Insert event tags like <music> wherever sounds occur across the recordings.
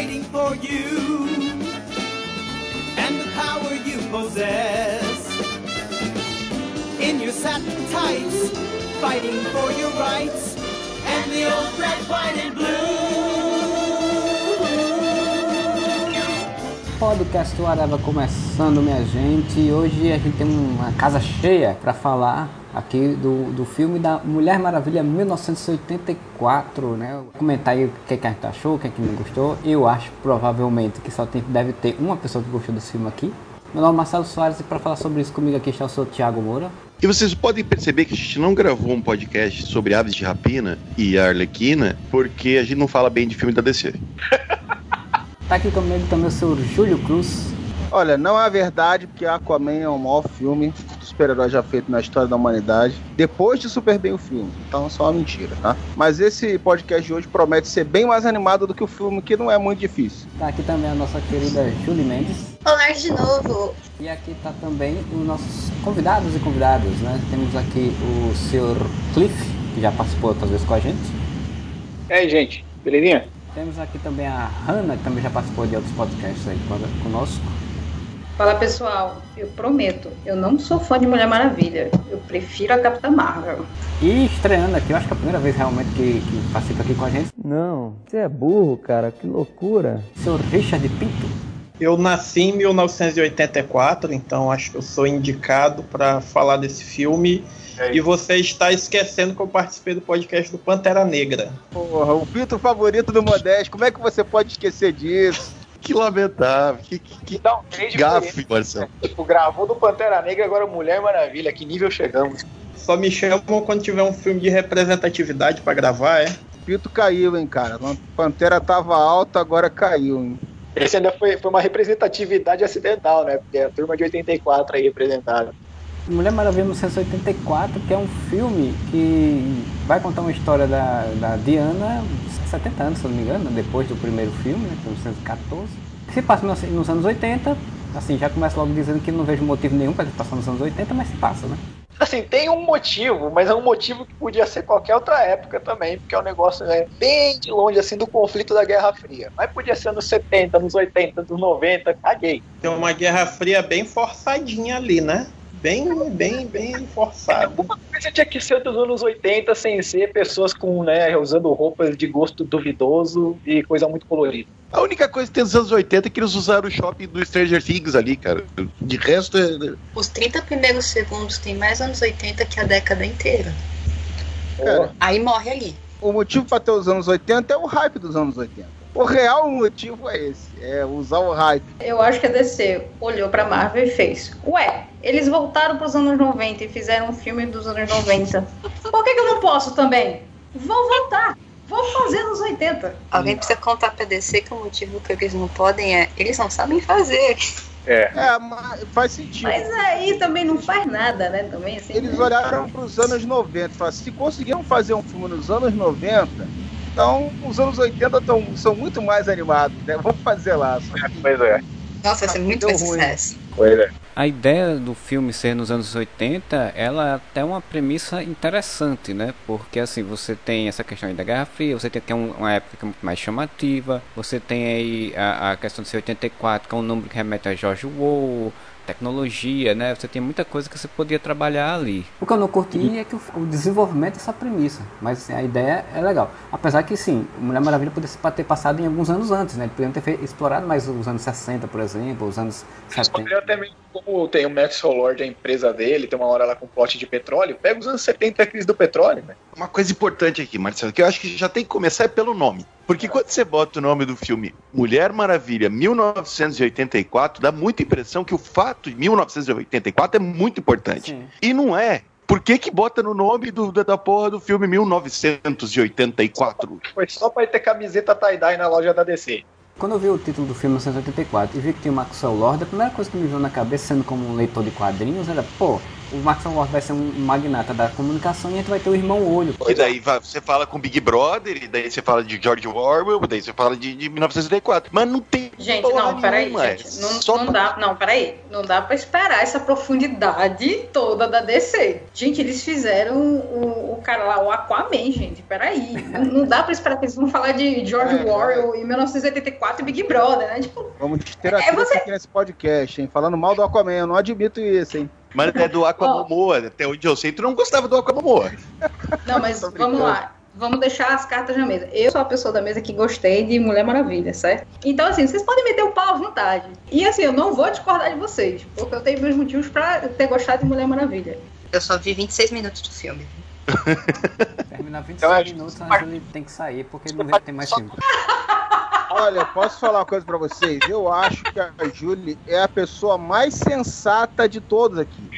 waiting for you and the power you possess. In your satin tights, fighting for your rights and the old red, white, and blue. Podcast Areva começando, minha gente. Hoje a gente tem uma casa cheia para falar aqui do, do filme da Mulher Maravilha 1984, né? Comentar aí o que, que a gente achou, o que, que não gostou. Eu acho provavelmente que só tem, deve ter uma pessoa que gostou desse filme aqui. Meu nome é Marcelo Soares e para falar sobre isso comigo aqui está o seu Thiago Moura. E vocês podem perceber que a gente não gravou um podcast sobre Aves de Rapina e a Arlequina porque a gente não fala bem de filme da DC. <laughs> Tá aqui comigo também o seu Júlio Cruz. Olha, não é verdade, porque Aquaman é o maior filme super-herói já feito na história da humanidade, depois de super bem o filme. Então é só uma mentira, tá? Mas esse podcast de hoje promete ser bem mais animado do que o filme, que não é muito difícil. Tá aqui também a nossa querida Julie Mendes. Olá de novo. E aqui tá também os nossos convidados e convidadas, né? Temos aqui o Sr. Cliff, que já participou outras vezes com a gente. E aí, gente, belezinha? Temos aqui também a Hanna, que também já participou de outros podcasts aí conosco. Fala pessoal, eu prometo, eu não sou fã de Mulher Maravilha, eu prefiro a Capitã Marvel. E estreando aqui, eu acho que é a primeira vez realmente que, que participa aqui com a gente. Não, você é burro, cara, que loucura. Seu Richard Pinto. Eu nasci em 1984, então acho que eu sou indicado para falar desse filme. É e você está esquecendo que eu participei do podcast do Pantera Negra. Porra, o Pinto favorito do Modesto, como é que você pode esquecer disso? Que lamentável. Que, que, que Dá um trade gafe, Marcelo. Tipo, gravou do Pantera Negra, agora Mulher Maravilha. Que nível chegamos? Só me chamam quando tiver um filme de representatividade para gravar, é? Pinto caiu, hein, cara. Pantera tava alta, agora caiu, hein. Esse ainda foi, foi uma representatividade acidental, né? Porque a turma de 84 aí representada. Mulher Maravilha 1984, que é um filme que vai contar uma história da, da Diana, 70 anos, se não me engano, depois do primeiro filme, né, 1914. Que se passa nos anos 80, assim, já começa logo dizendo que não vejo motivo nenhum para se passar nos anos 80, mas se passa, né? Assim, tem um motivo, mas é um motivo que podia ser qualquer outra época também, porque é um negócio né, bem de longe, assim, do conflito da Guerra Fria. Mas podia ser nos 70, nos 80, nos 90, caguei. Tem uma Guerra Fria bem forçadinha ali, né? Bem, bem, bem forçado. Alguma coisa tinha que ser dos anos 80 sem ser pessoas com, né, usando roupas de gosto duvidoso e coisa muito colorida. A única coisa que tem nos anos 80 é que eles usaram o shopping do Stranger Things ali, cara. De resto é... Os 30 primeiros segundos tem mais anos 80 que a década inteira. Cara, Aí morre ali. o motivo pra ter os anos 80 é o hype dos anos 80. O real motivo é esse, é usar o hype. Eu acho que a DC olhou pra Marvel e fez: Ué, eles voltaram pros anos 90 e fizeram um filme dos anos 90. Por que, que eu não posso também? Vou voltar. Vou fazer nos 80. Alguém precisa contar pra DC que o motivo que eles não podem é eles não sabem fazer. É. É, mas faz sentido. Mas aí também não faz nada, né? Também assim. Eles olharam pros anos 90 e falaram, se conseguiram fazer um filme nos anos 90, então os anos 80 tão, são muito mais animados, né? Vamos fazer lá. Que Pois é. Nossa, vai ser muito mais ruim. sucesso. Pois é. A ideia do filme ser nos anos 80, ela é até uma premissa interessante, né? Porque assim, você tem essa questão aí da Guerra Fria, você tem, tem um- uma época muito mais chamativa, você tem aí a, a questão de ser 84, que é um número que remete a George Orwell, tecnologia, né? Você tem muita coisa que você podia trabalhar ali. O que eu não curti é que o, o desenvolvimento dessa premissa, mas assim, a ideia é legal. Apesar que sim, Mulher Maravilha poderia ter passado em alguns anos antes, né? Eles poderiam ter fe- explorado mais os anos 60, por exemplo, os anos Eles 70. poderiam até mesmo, como tem o Maxwell Lord, a empresa dele, tem uma hora lá com plot de petróleo, pega os anos 70 a crise do petróleo, né? Uma coisa importante aqui, Marcelo, que eu acho que já tem que começar é pelo nome. Porque quando você bota o nome do filme Mulher Maravilha 1984, dá muita impressão que o fato de 1984 é muito importante. Sim. E não é. Por que que bota no nome do, da da porra do filme 1984? Foi só pra ter camiseta tie-dye na loja da DC. Quando eu vi o título do filme 1984 e vi que tinha o Maxwell Lord, a primeira coisa que me veio na cabeça, sendo como um leitor de quadrinhos, era, pô, o Maxwell Lord vai ser um magnata da comunicação e a gente vai ter o irmão olho. E daí vai- você fala com Big Brother, e daí você fala de George Orwell, daí você fala de, de 1984. Mas não tem. Gente, não, peraí, nenhuma, é gente. Não, só não dá, não, peraí. Não dá pra esperar essa profundidade toda da DC. Gente, eles fizeram o, o cara lá, o Aquaman, gente. Peraí. Não, não dá pra esperar que eles vão falar de George É, Orwell em 1984 e Big Brother, né? Tipo, Vamos ter É, você- aqui nesse podcast, hein? Falando mal do Aquaman, eu não admito isso, hein? Mas é do Aquamomoa, até onde eu sei, tu não gostava do Aquamomoa. não, mas vamos lá. Vamos deixar as cartas na mesa. Eu sou a pessoa da mesa que gostei de Mulher Maravilha, certo? Então, assim, vocês podem meter o pau à vontade. E, assim, eu não vou discordar de vocês, porque eu tenho meus motivos pra ter gostado de Mulher Maravilha. Eu só vi 26 minutos do filme. Terminar 26 Eu acho- minutos, a Julie tem que sair porque não vai ter mais filme. <laughs> Olha, posso falar uma coisa pra vocês? Eu acho que a Julie é a pessoa mais sensata de todos aqui.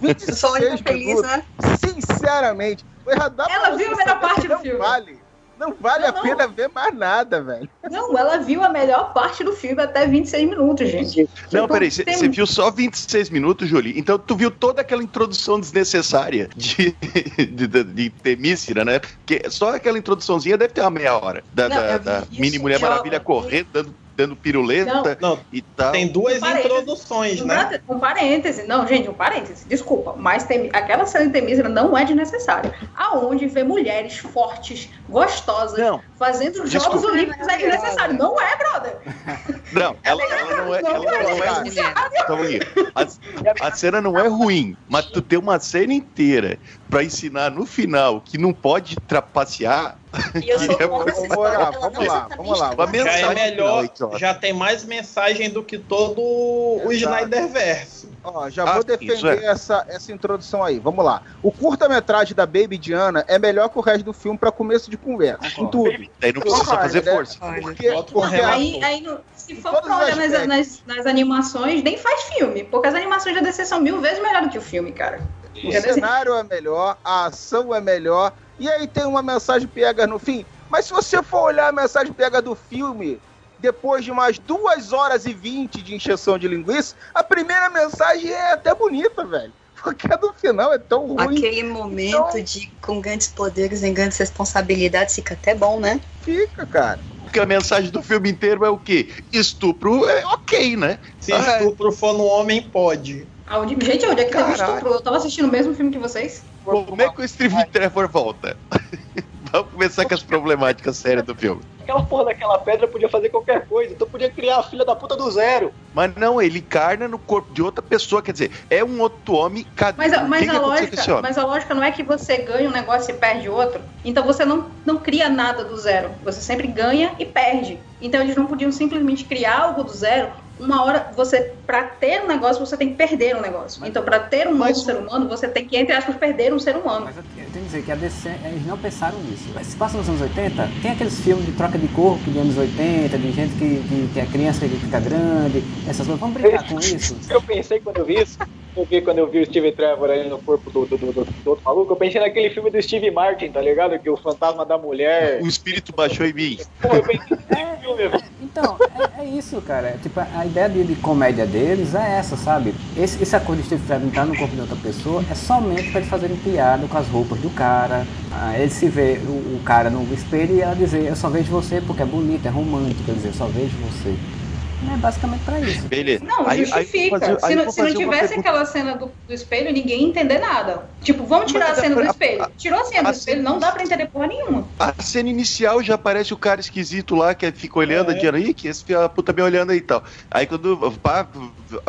26 <laughs> feliz, né? sinceramente, Ela viu a melhor parte do filme. Vale. Não vale Não, a não. pena ver mais nada, velho. Não, ela viu a melhor parte do filme até 26 minutos, gente. Não, Tipo, peraí, você tem- viu só 26 minutos, Jolie? Então tu viu toda aquela introdução desnecessária de, de, de, de Temícera, né? Porque só aquela introduçãozinha deve ter uma meia hora. Da, Não, da, eu da mini Mulher Maravilha correndo, dando, dando piruleta Não, e tal. tem duas Um introduções, né? Um parêntese, não, gente, um parêntese, desculpa, mas tem, aquela cena de Temísera não é desnecessária. Aonde vê mulheres fortes, gostosas, Não. fazendo Jogos Desculpa. Olímpicos é desnecessário. Não é, brother. Não, ela, ela não é. Ela não é Calma aí. A, a cena não é ruim, mas tu tem uma cena inteira pra ensinar no final que não pode trapacear. E eu <laughs> sou É, contra vamos essa lá, história, vamos ela não lá, vamos lá. Uma Já mensagem é melhor, já tem mais mensagem do que todo o Exato. Snyder Verso. Ó, já Ah, vou defender é. essa, essa introdução aí. Vamos lá. O curta-metragem da Baby Diana é melhor que o resto do filme pra começo de conversa. Em tudo. Daí não precisa Concordo, fazer né? força. Porque, porque. Aí, aí no- se for pra olhar nas, nas, nas animações, nem faz filme, porque as animações da DC são mil vezes melhor do que o filme, cara. O Entendeu? cenário é melhor, a ação é melhor, e aí tem uma mensagem pega no fim. Mas se você for olhar a mensagem pega do filme, depois de umas duas horas e vinte de encheção de linguiça, a primeira mensagem é até bonita, velho. <laughs> Porque a do final é tão ruim. Aquele momento de com grandes poderes e grandes responsabilidades fica até bom, né? Fica, cara. Porque a mensagem do filme inteiro é o quê? Estupro é ok, né? Se Ah, é. estupro for no homem, pode. Aonde- gente, onde é que teve Caralho. estupro? Eu tava assistindo o mesmo filme que vocês. Como é que o Steve Trevor volta? <laughs> Vamos começar com as problemáticas sérias do filme. Aquela porra daquela pedra podia fazer qualquer coisa, então podia criar a filha da puta do zero. Mas não, ele encarna no corpo de outra pessoa, quer dizer, é um outro homem. Cadê? Mas, mas, a aconteceu lógica, mas a lógica não é que você ganha um negócio e perde outro. Então você não, não cria nada do zero. Você sempre ganha e perde. Então eles não podiam simplesmente criar algo do zero. Uma hora, você, pra ter um negócio, você tem que perder um negócio. Então, pra ter um novo Mas- ser humano, você tem que, entre aspas, perder um ser humano. Mas eu eu tenho que dizer que a DC, eles não pensaram nisso. Mas Se passa nos anos 80, tem aqueles filmes de troca de corpo de anos 80, de gente que, que, que é criança que fica grande, essas coisas. Vamos brincar com <laughs> isso? Eu pensei quando eu vi isso, eu vi quando eu vi o Steve Trevor aí no corpo do, do, do, do- do outro maluco, eu pensei naquele filme do Steve Martin, tá ligado? Que o fantasma da mulher. O espírito baixou em mim. Pô, eu pensei nesse filme, velho. Então, é, é isso, cara. É, Tipo, a ideia de, de comédia deles é essa, sabe? Esse, esse acordo de Steve Trevor entrar no corpo de outra pessoa é somente pra eles fazerem piada com as roupas do cara. Ah, ele se vê o, o cara no espelho e ela dizer, eu só vejo você porque é bonito, é romântico, quer dizer, eu só vejo você. É basicamente pra isso. Beleza. Não, Aí- aí justifica. vou fazer- aí se não, se não tivesse pergunta. aquela cena do, do espelho, ninguém ia entender nada. Tipo, vamos tirar Mas a cena do a- espelho. Tirou a cena do a espelho, cena- não dá pra entender porra nenhuma. A cena inicial já aparece o cara esquisito lá que fica olhando, É. a Diana, Ih, que esse filho da puta me olhando aí e tal. Aí quando pá,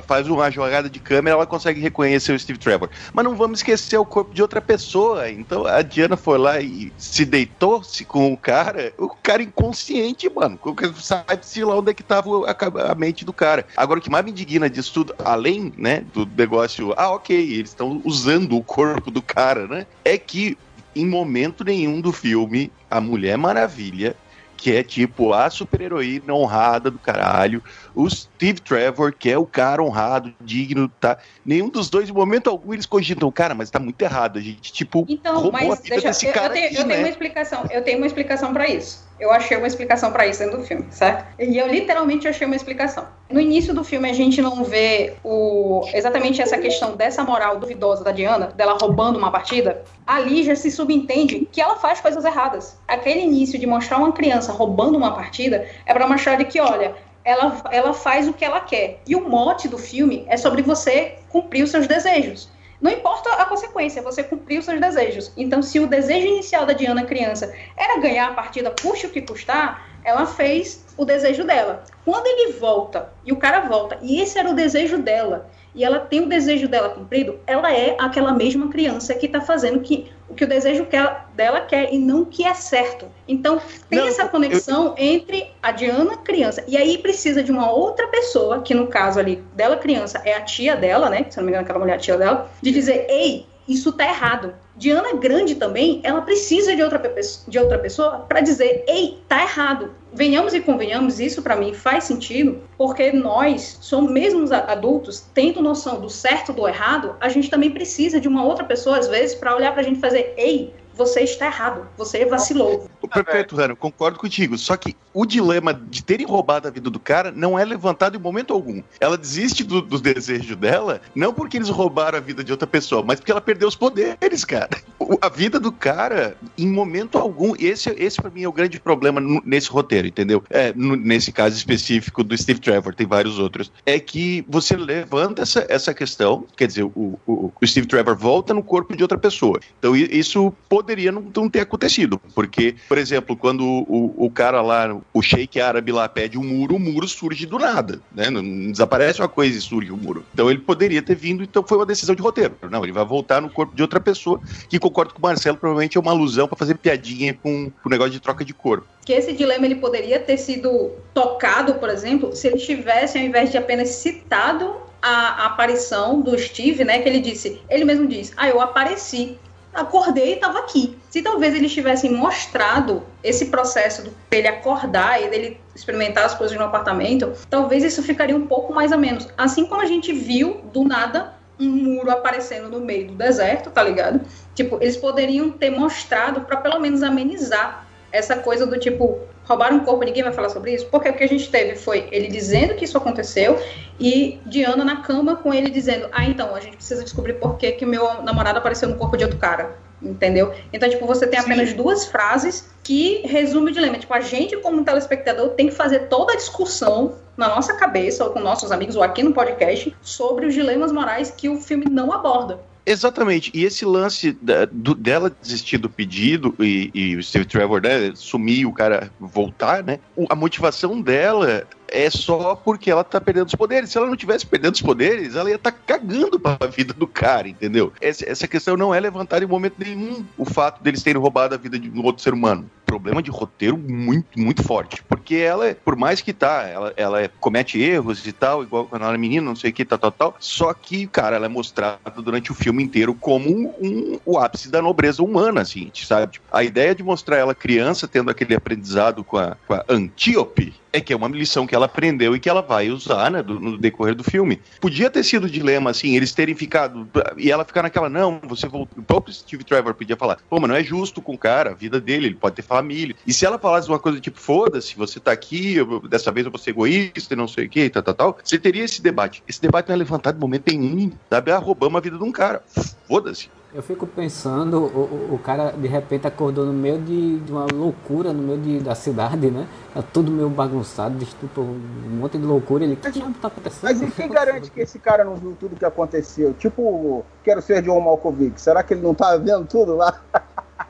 faz uma jogada de câmera, ela consegue reconhecer o Steve Trevor. Mas não vamos esquecer o corpo de outra pessoa. Então a Diana foi lá e se deitou-se com o cara, o cara inconsciente, mano. Sabe-se lá onde é que tava a, a mente do cara. Agora, o que mais me indigna disso tudo, além, né, do negócio, ah, ok, eles estão usando o corpo do cara, né? É que em momento nenhum do filme, a Mulher Maravilha, que é tipo a super-heroína honrada do caralho, o Steve Trevor, que é o cara honrado, digno, tá? Nenhum dos dois, em momento algum, eles cogitam, cara, mas tá muito errado, a gente, tipo, Então, mas deixa, desse eu, cara eu tenho, aqui, eu tenho uma né? explicação. Eu tenho uma explicação pra isso. Eu achei uma explicação para isso dentro do filme, certo? E eu literalmente achei uma explicação. No início do filme a gente não vê o exatamente essa questão dessa moral duvidosa da Diana, dela roubando uma partida. Ali já se subentende que ela faz coisas erradas. Aquele início de mostrar uma criança roubando uma partida é para mostrar de que, olha, ela, ela faz o que ela quer. E o mote do filme é sobre você cumprir os seus desejos. Não importa a consequência, você cumpriu seus desejos. Então, se o desejo inicial da Diana criança era ganhar a partida, custe o que custar, ela fez o desejo dela. Quando ele volta, e o cara volta, e esse era o desejo dela, e ela tem o desejo dela cumprido, ela é aquela mesma criança que está fazendo que, o que o desejo que ela, dela quer e não o que é certo. Então, tem Não, essa conexão entre a Diana criança. E aí precisa de uma outra pessoa, que no caso ali dela criança é a tia dela, né? Se não me engano, aquela mulher é a tia dela, de dizer, ei, isso tá errado. Diana grande também, ela precisa de outra, de outra pessoa para dizer, ei, tá errado. Venhamos e convenhamos, isso para mim faz sentido, porque nós, somos mesmo os a- adultos, tendo noção do certo do errado, a gente também precisa de uma outra pessoa, às vezes, para olhar pra gente e fazer, ei, você está errado, você vacilou. Perfeito, Rano, concordo contigo. Só que o dilema de terem roubado a vida do cara não é levantado em momento algum. Ela desiste do- dos desejos dela, não porque eles roubaram a vida de outra pessoa, mas porque ela perdeu os poderes, cara. O- A vida do cara, em momento algum, esse, esse para mim é o grande problema nesse roteiro, entendeu? É, nesse caso específico do Steve Trevor, tem vários outros. É que você levanta essa, essa questão, quer dizer, o, o, o Steve Trevor volta no corpo de outra pessoa. Então isso poderia não, não ter acontecido, porque, por exemplo, quando o, o cara lá, o sheik árabe lá pede um muro, o muro surge do nada, né? Não, não desaparece uma coisa e surge o muro. Então ele poderia ter vindo, então foi uma decisão de roteiro. Não, ele vai voltar no corpo de outra pessoa, que concordo com o Marcelo, provavelmente é uma alusão para fazer piadinha com o negócio de troca de corpo. que esse dilema ele poderia ter sido tocado, por exemplo, se eles tivessem, ao invés de apenas citado a, a aparição do Steve, né, que ele disse, ele mesmo diz, ah, eu apareci, acordei e estava aqui. Se talvez eles tivessem mostrado esse processo do ele acordar e dele experimentar as coisas no apartamento, talvez isso ficaria um pouco mais a menos. Assim como a gente viu, do nada, um muro aparecendo no meio do deserto, tá ligado? Tipo, eles poderiam ter mostrado para pelo menos amenizar essa coisa do tipo, roubaram um corpo, ninguém vai falar sobre isso? Porque o que a gente teve foi ele dizendo que isso aconteceu e Diana na cama com ele dizendo, ah, então, a gente precisa descobrir por que que o meu namorado apareceu no corpo de outro cara. Entendeu? Então, tipo, você tem apenas duas frases que resume o dilema. Tipo, a gente, como telespectador, tem que fazer toda a discussão na nossa cabeça, ou com nossos amigos, ou aqui no podcast, sobre os dilemas morais que o filme não aborda. Exatamente. E esse lance da- do- dela desistir do pedido e, e o Steve Trevor né, sumir o cara voltar, né? o- A motivação dela é só porque ela tá perdendo os poderes. Se ela não tivesse perdendo os poderes, ela ia estar tá cagando pra vida do cara, entendeu? Essa, essa questão não é levantada em momento nenhum o fato deles terem roubado a vida de um outro ser humano. Problema de roteiro muito, muito forte. Porque ela, por mais que tá, ela, ela comete erros e tal, igual quando ela era menina, não sei o que, tal, tal, tal. Só que, cara, ela é mostrada durante o filme inteiro como um, um- o ápice da nobreza humana, assim, sabe? Tipo, a ideia de mostrar ela criança tendo aquele aprendizado com a, com a Antíope é que é uma lição que ela aprendeu e que ela vai usar né, do- no decorrer do filme. Podia ter sido dilema, assim, eles terem ficado. E ela ficar naquela, não, você voltou. O próprio Steve Trevor podia falar, pô, mas não é justo com o cara, a vida dele, ele pode ter família. E se ela falasse uma coisa tipo, foda-se, você tá aqui, eu- dessa vez eu vou ser egoísta e não sei o que, tal, tal, tal, você teria esse debate. Esse debate não é levantado em momento nenhum, sabe? Ah, roubamos a vida de um cara. Foda-se. Eu fico pensando, o, o, cara de repente acordou no meio de, de uma loucura, no meio de, da cidade, né? Tá tudo meio bagunçado, estupro, um monte de loucura. Ele, o que diabo tá acontecendo? Mas e quem garante que esse cara não viu tudo que aconteceu? Tipo, quero ser John Malkovich. Será que ele não tá vendo tudo lá?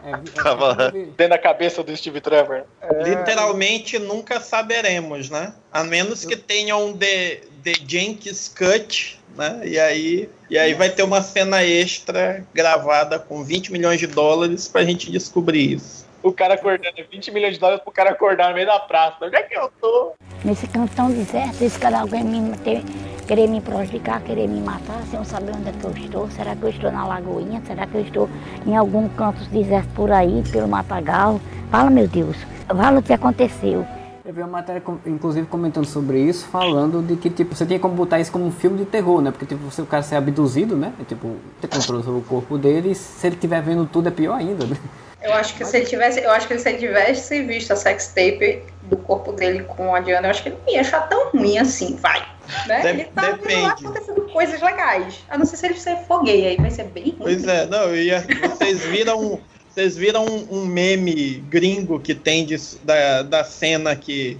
É, é, Tava lá. é, Dentro da cabeça do Steve Trevor. Literalmente nunca saberemos, né? A menos que tenha um The, The Jenkins Cut, né? E aí, e aí vai ter uma cena extra gravada com 20 milhões de dólares pra gente descobrir isso. O cara acordando, 20 milhões de dólares pro cara acordar no meio da praça. Onde é que eu tô? Nesse canto tão deserto, esse cara alguém me ter, querer me prejudicar, querer me matar, sem eu saber onde é que eu estou. Será que eu estou na Lagoinha? Será que eu estou em algum canto deserto por aí, pelo Matagal? Fala, meu Deus. Fala o que aconteceu. Eu vi uma matéria, inclusive, comentando sobre isso, falando de que, tipo, você tinha como botar isso como um filme de terror, né? Porque, tipo, você o cara ser abduzido, né? É, tipo, ter controle sobre o corpo dele, e se ele estiver vendo tudo é pior ainda, né? Eu acho que se ele tivesse, eu acho que se ele tivesse visto a sex tape do corpo dele com a Diana, eu acho que ele não ia achar tão ruim assim, vai. Né? De- ele tá vendo lá depende. acontecendo coisas legais. A não ser se ele se for gay, aí vai ser bem ruim. Pois é, não, eu ia, vocês viram, vocês viram um, um meme gringo que tem de- da, da cena que,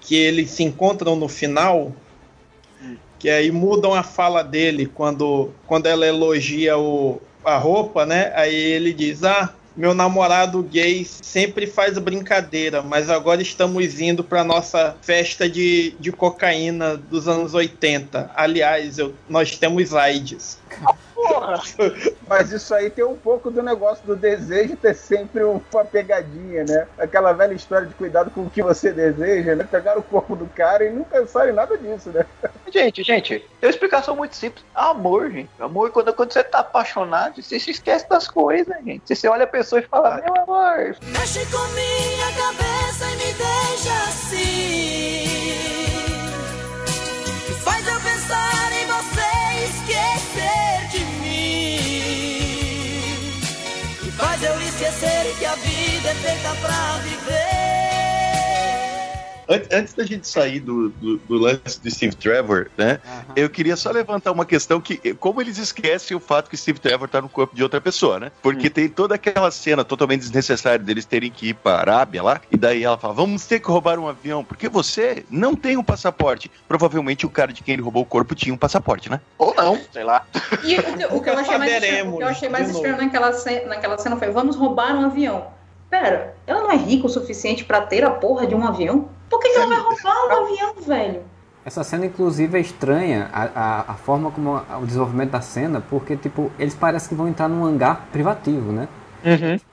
que eles se encontram no final, que aí mudam a fala dele quando, quando ela elogia o, a roupa, né? Aí ele diz, ah, meu namorado gay sempre faz brincadeira, mas agora estamos indo para nossa festa de, de cocaína dos anos 80. Aliás, eu, nós temos AIDS. <laughs> Porra! Mas isso aí tem um pouco do negócio do desejo ter sempre uma pegadinha, né? Aquela velha história de cuidado com o que você deseja, né? Pegaram o corpo do cara e não pensaram em nada disso, né? Gente, gente, tem uma explicação muito simples. Amor, gente. Amor, quando, quando você tá apaixonado, você se esquece das coisas, gente. Você, você olha a pessoa e fala, meu amor, Mexe com minha cabeça e me deixa assim. Que faz eu pensar em você e esquecer faz eu esquecer que a vida é feita pra viver. An- Antes da gente sair do, do, do lance de Steve Trevor, né? Eu queria só levantar uma questão que, como eles esquecem o fato que Steve Trevor tá no corpo de outra pessoa, né? Porque tem toda aquela cena totalmente desnecessária deles terem que ir pra Arábia lá, e daí ela fala: vamos ter que roubar um avião, porque você não tem um passaporte. Provavelmente o cara de quem ele roubou o corpo tinha um passaporte, né? ou não, sei lá. E o, que- o que eu achei mais estranho, o que eu achei mais estranho naquela, ce- naquela cena foi: vamos roubar um avião. Pera, ela não é rica o suficiente pra ter a porra de um avião? Por que, que ela vai roubar um avião, velho? Essa cena, inclusive, é estranha, a, a, a forma como a- o desenvolvimento da cena, porque, tipo, eles parecem que vão entrar num hangar privativo, né?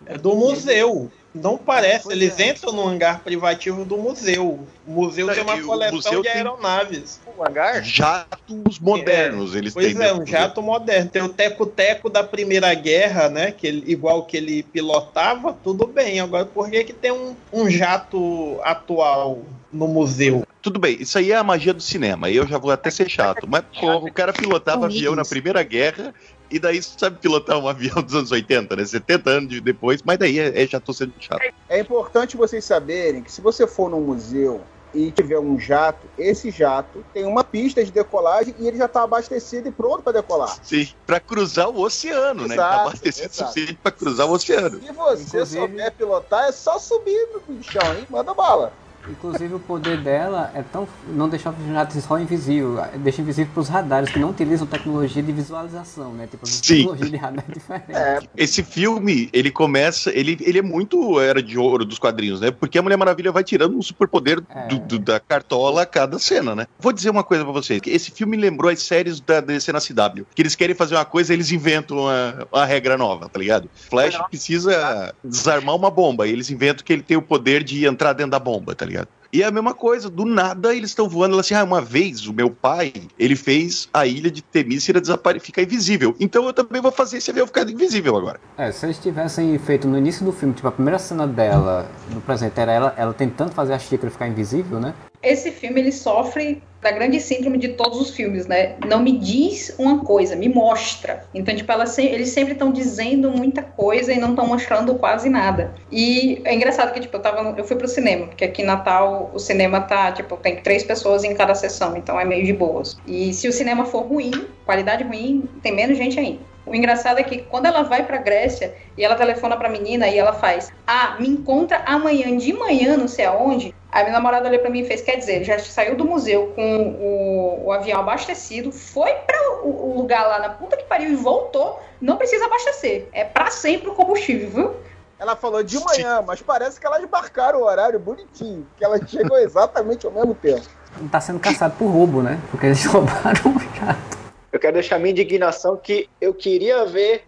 É do museu. Não parece, Pois eles é. entram no hangar privativo do museu. O museu Não, tem uma o coleção de tem- aeronaves. Um hangar? Jatos modernos, eles Pois têm. é, dentro um jato moderno. Tem o teco-teco da Primeira Guerra, né? Que ele- igual que ele pilotava, tudo bem. Agora, por que, que tem um, um jato atual no museu? Tudo bem, isso aí é a magia do cinema. Eu já vou até ser chato. Mas, porra, o cara pilotava avião na Primeira Guerra e daí sabe pilotar um avião dos anos 80, né? 70 anos de- depois, mas daí é, é- já tô sendo chato. É importante vocês saberem que se você for num museu e tiver um jato, esse jato tem uma pista de decolagem e ele já está abastecido e pronto para decolar. Sim, pra cruzar o oceano, né? Ele tá Exato, abastecido o exato. suficiente pra cruzar o oceano. Se você Inclusive- souber pilotar, é só subir no chão, hein? Manda bala. Inclusive, o poder dela é tão. não deixar o jato só invisível, deixa invisível para os radares que não utilizam tecnologia de visualização, né? Tipo, a Sim. tecnologia de radar é diferente. É, Esse filme, ele começa. Ele, ele é muito era de ouro dos quadrinhos, né? Porque a Mulher Maravilha vai tirando um superpoder É. do- do- da cartola a cada cena, né? Vou dizer uma coisa pra vocês: esse filme lembrou as séries da DC na CW. Que eles querem fazer uma coisa, eles inventam uma, uma regra nova, tá ligado? Flash precisa desarmar uma bomba. E eles inventam que ele tem o poder de entrar dentro da bomba, tá ligado? E é a mesma coisa, do nada eles estão voando. Ela assim, ah, uma vez o meu pai, ele fez a ilha de Temícera desapare... ficar invisível. Então eu também vou fazer esse avião ficar invisível agora. É, se eles tivessem feito no início do filme, tipo, a primeira cena dela, no presente, era ela, ela tentando fazer a xícara ficar invisível, né? Esse filme ele sofre da grande síndrome de todos os filmes, né? Não me diz uma coisa, me mostra. Então, tipo, ela se- eles sempre estão dizendo muita coisa e não estão mostrando quase nada. E é engraçado que, tipo, eu, tava eu fui pro cinema, porque aqui em Natal o cinema tá, tipo, tem três pessoas em cada sessão, então é meio de boas. E se o cinema for ruim, qualidade ruim, tem menos gente ainda. O engraçado é que quando ela vai pra Grécia e ela telefona pra menina e ela faz: Ah, me encontra amanhã de manhã, não sei aonde. Aí meu namorado olhou pra mim e fez: Quer dizer, já saiu do museu com o, o avião abastecido, foi para o, o lugar lá na puta que pariu e voltou. Não precisa abastecer. É pra sempre o combustível, viu? ela falou de manhã, mas parece que elas marcaram o horário bonitinho, que elas chegam <laughs> exatamente ao mesmo tempo. Não tá sendo caçado por roubo, né? Porque eles <laughs> roubaram o jato. Eu quero deixar minha indignação que eu queria ver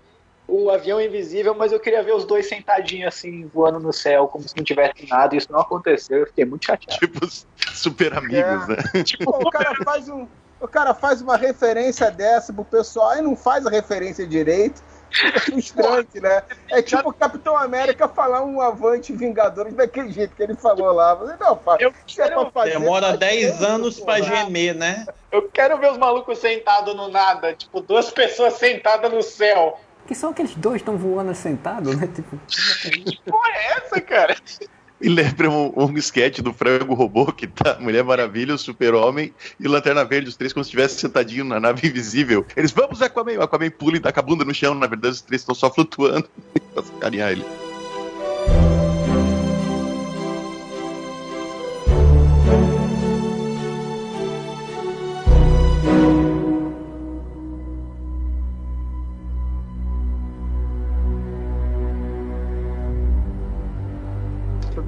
o avião invisível, mas eu queria ver os dois sentadinhos assim, voando no céu, como se não tivesse nada. Isso não aconteceu, eu fiquei muito chateado. <laughs> Tipo, super amigos, né? <laughs> Pô, o cara faz um. O cara faz uma referência dessa pro pessoal e não faz a referência direito. <laughs> Frustrante, né? É tipo o Capitão América falar um avante Vingadores daquele jeito que ele falou lá. Não faz. Eu é pra quero, fazer, Demora faz 10 bem, anos pra gemer, né? eu quero ver os malucos sentados no nada, tipo, duas pessoas sentadas no céu. Que são aqueles dois que estão voando sentados, né? Tipo, Que porra é essa, cara? E lembra um, um sketch do frango robô que tá Mulher Maravilha, o Super-Homem e Lanterna Verde, os três como se estivessem sentadinho na nave invisível. Eles, vamos, Aquaman! O Aquaman pula e taca a bunda no chão, na verdade os três estão só flutuando <laughs> pra sacanear ele.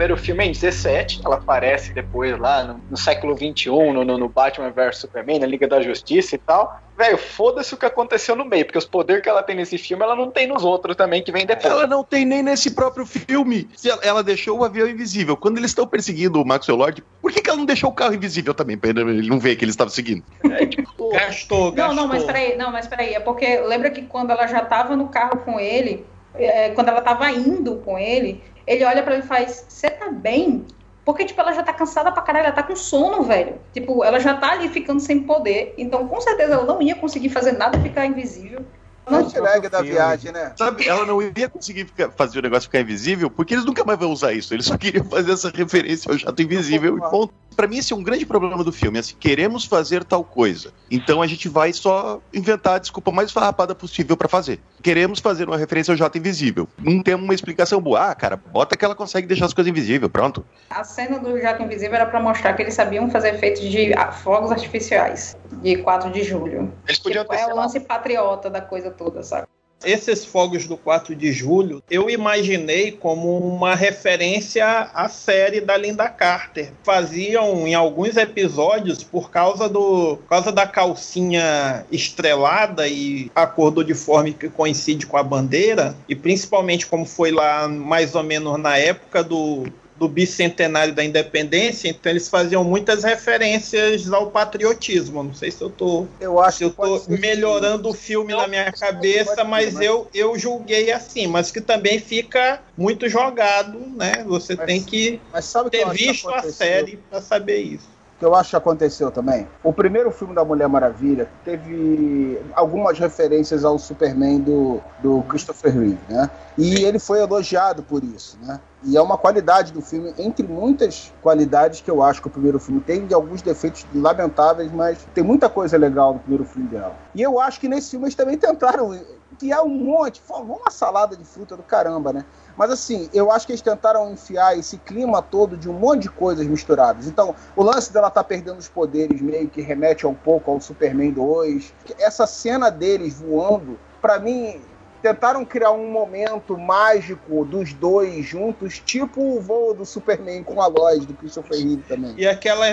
Primeiro filme é em 17, ela aparece depois lá no, no século 21, no, no- no Batman vs Superman, na Liga da Justiça e tal. Velho, foda-se o que aconteceu no meio, porque os poderes que ela tem nesse filme, ela não tem nos outros também, que vem depois. Ela não tem nem nesse próprio filme. Ela, ela deixou o avião invisível. Quando eles estão perseguindo o Maxwell Lord, por que, que ela não deixou o carro invisível também? Pra ele não ver que eles estavam seguindo. <laughs> Gastou, Não, gastou. não, mas peraí, não, mas peraí. É porque lembra que quando ela já tava no carro com ele, é, quando ela tava indo com ele, ele olha pra ele e faz: Você bem? Porque, tipo, ela já tá cansada pra caralho, ela tá com sono, velho. Tipo, ela já tá ali ficando sem poder. Então, com certeza, ela não ia conseguir fazer nada ficar invisível. Não, Easter egg da viagem, né? Sabe, ela não ia conseguir ficar- fazer o negócio ficar invisível, porque eles nunca mais vão usar isso. Eles só queriam fazer essa referência ao jato invisível e ponto. Pra mim, esse é um grande problema do filme. Assim, queremos fazer tal coisa. Então a gente vai só inventar a desculpa mais farrapada possível pra fazer. Queremos fazer uma referência ao jato invisível. Não tem uma explicação boa. Ah, cara, bota que ela consegue deixar as coisas invisíveis, pronto. A cena do Jato Invisível era pra mostrar que eles sabiam fazer efeitos de ah, fogos artificiais, de 4 de julho. Eles podiam Tipo, ter, é o lance patriota da coisa toda, sabe? Esses fogos do 4 de julho, eu imaginei como uma referência à série da Linda Carter. Faziam em alguns episódios por causa do por causa da calcinha estrelada e a cor do uniforme que coincide com a bandeira, e principalmente como foi lá mais ou menos na época do do bicentenário da independência, então eles faziam muitas referências ao patriotismo. Não sei se eu tô Eu acho eu que tô ser melhorando o filme na minha cabeça, mas eu, eu julguei assim, mas que também fica muito jogado, né? Você Mas- tem que que ter que visto a aconteceu? série pra saber isso. que eu acho que aconteceu também. O primeiro filme da Mulher Maravilha teve algumas referências ao Superman do, do Christopher Reeve, né? E ele foi elogiado por isso, né? E é uma qualidade do filme, entre muitas qualidades que eu acho que o primeiro filme tem, de alguns defeitos lamentáveis, mas tem muita coisa legal no primeiro filme dela. E eu acho que nesse filme eles também tentaram criar um monte, formou uma salada de fruta do caramba, né? Mas assim, eu acho que eles tentaram enfiar esse clima todo de um monte de coisas misturadas. Então, o lance dela tá perdendo os poderes meio que remete um pouco ao Superman 2. Essa cena deles voando, pra mim, tentaram criar um momento mágico dos dois juntos, tipo o voo do Superman com a Lois, do Christopher Reeve também. E aquela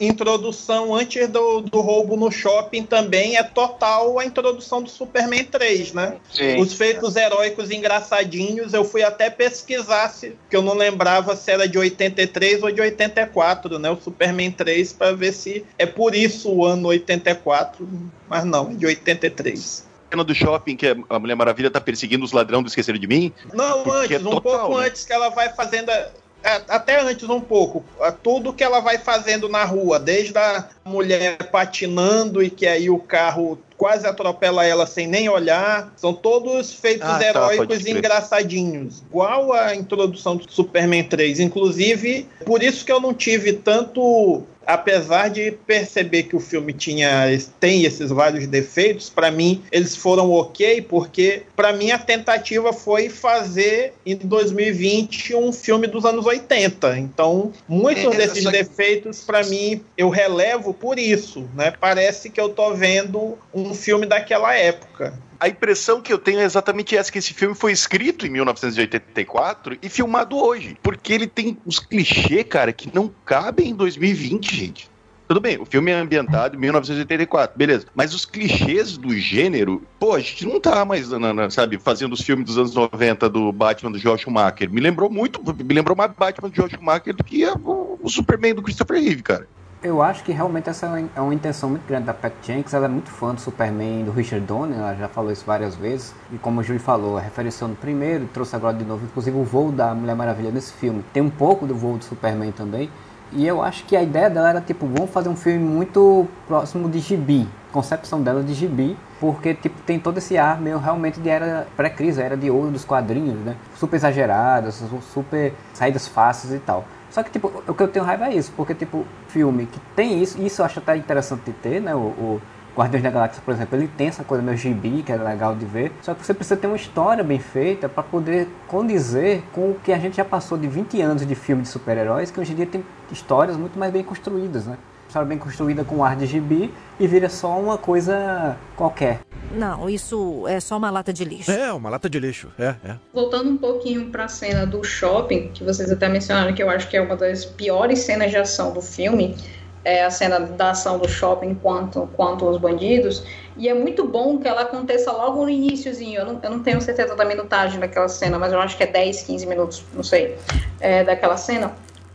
introdução antes do, do roubo no shopping também é total a introdução do Superman 3, né? Sim. Os feitos heróicos engraçadinhos, eu fui até pesquisar, se, que eu não lembrava se era de 83 ou de 84, né? O Superman 3, para ver se é por isso o ano 84, mas não, é de 83. Cena do shopping que a Mulher Maravilha tá perseguindo os ladrões do Esqueceram de Mim. Não, antes, é um total, pouco né? antes que ela vai fazendo. a- a- Até antes um pouco. a- Tudo que ela vai fazendo na rua, desde a mulher patinando e que aí o carro quase atropela ela sem nem olhar. São todos feitos Ah, tá, heróicos pode crer. engraçadinhos. Igual a introdução do Superman 3. Inclusive, por isso que eu não tive tanto. Apesar de perceber que o filme tinha tem esses vários defeitos, para mim eles foram ok, porque para mim a tentativa foi fazer em 2020 um filme dos anos 80. Então, muitos É, desses só que- defeitos para mim eu relevo por isso, né? Parece que eu tô vendo um filme daquela época. A impressão que eu tenho é exatamente essa: que esse filme foi escrito em 1984 e filmado hoje. Porque ele tem uns clichês, cara, que não cabem em 2020, gente. Tudo bem, o filme é ambientado em 1984, beleza. Mas os clichês do gênero, pô, a gente não tá mais, sabe, fazendo os filmes dos anos 90 do Batman do Josh Schumacher. Me lembrou muito, me lembrou mais Batman do Josh Schumacher do que o Superman do Christopher Reeve, cara. Eu acho que realmente essa é uma- é intenção muito grande da Pat Jenkins. Ela é muito fã do Superman do Richard Donner, ela já falou isso várias vezes. E como o Júlio falou, referenciou no primeiro, trouxe agora de novo, inclusive o voo da Mulher Maravilha nesse filme. Tem um pouco do voo do Superman também. E eu acho que a ideia dela era tipo, vamos fazer um filme muito próximo de gibi, concepção dela de gibi, porque tipo tem todo esse ar meio realmente de era pré-crise, era de ouro dos quadrinhos, né? Super exageradas, super saídas fáceis e tal. Só que, tipo, o que eu tenho raiva é isso, porque, tipo, filme que tem isso, isso eu acho até interessante de ter, né? O, o Guardiões da Galáxia, por exemplo, ele tem essa coisa meio gibi, que é legal de ver, só que você precisa ter uma história bem feita para poder condizer com o que a gente já passou de 20 anos de filme de super-heróis, que hoje em dia tem histórias muito mais bem construídas, né? História bem construída com ar de gibi e vira só uma coisa qualquer. Não, isso é só uma lata de lixo. É, uma lata de lixo. É, é. Voltando um pouquinho para a cena do shopping, que vocês até mencionaram que eu acho que é uma das piores cenas de ação do filme, é a cena da ação do shopping quanto, quanto os bandidos. E é muito bom que ela aconteça logo no iníciozinho. Eu não, eu não tenho certeza da minutagem daquela cena, mas eu acho que é 10, 15 minutos, não sei, é, daquela cena.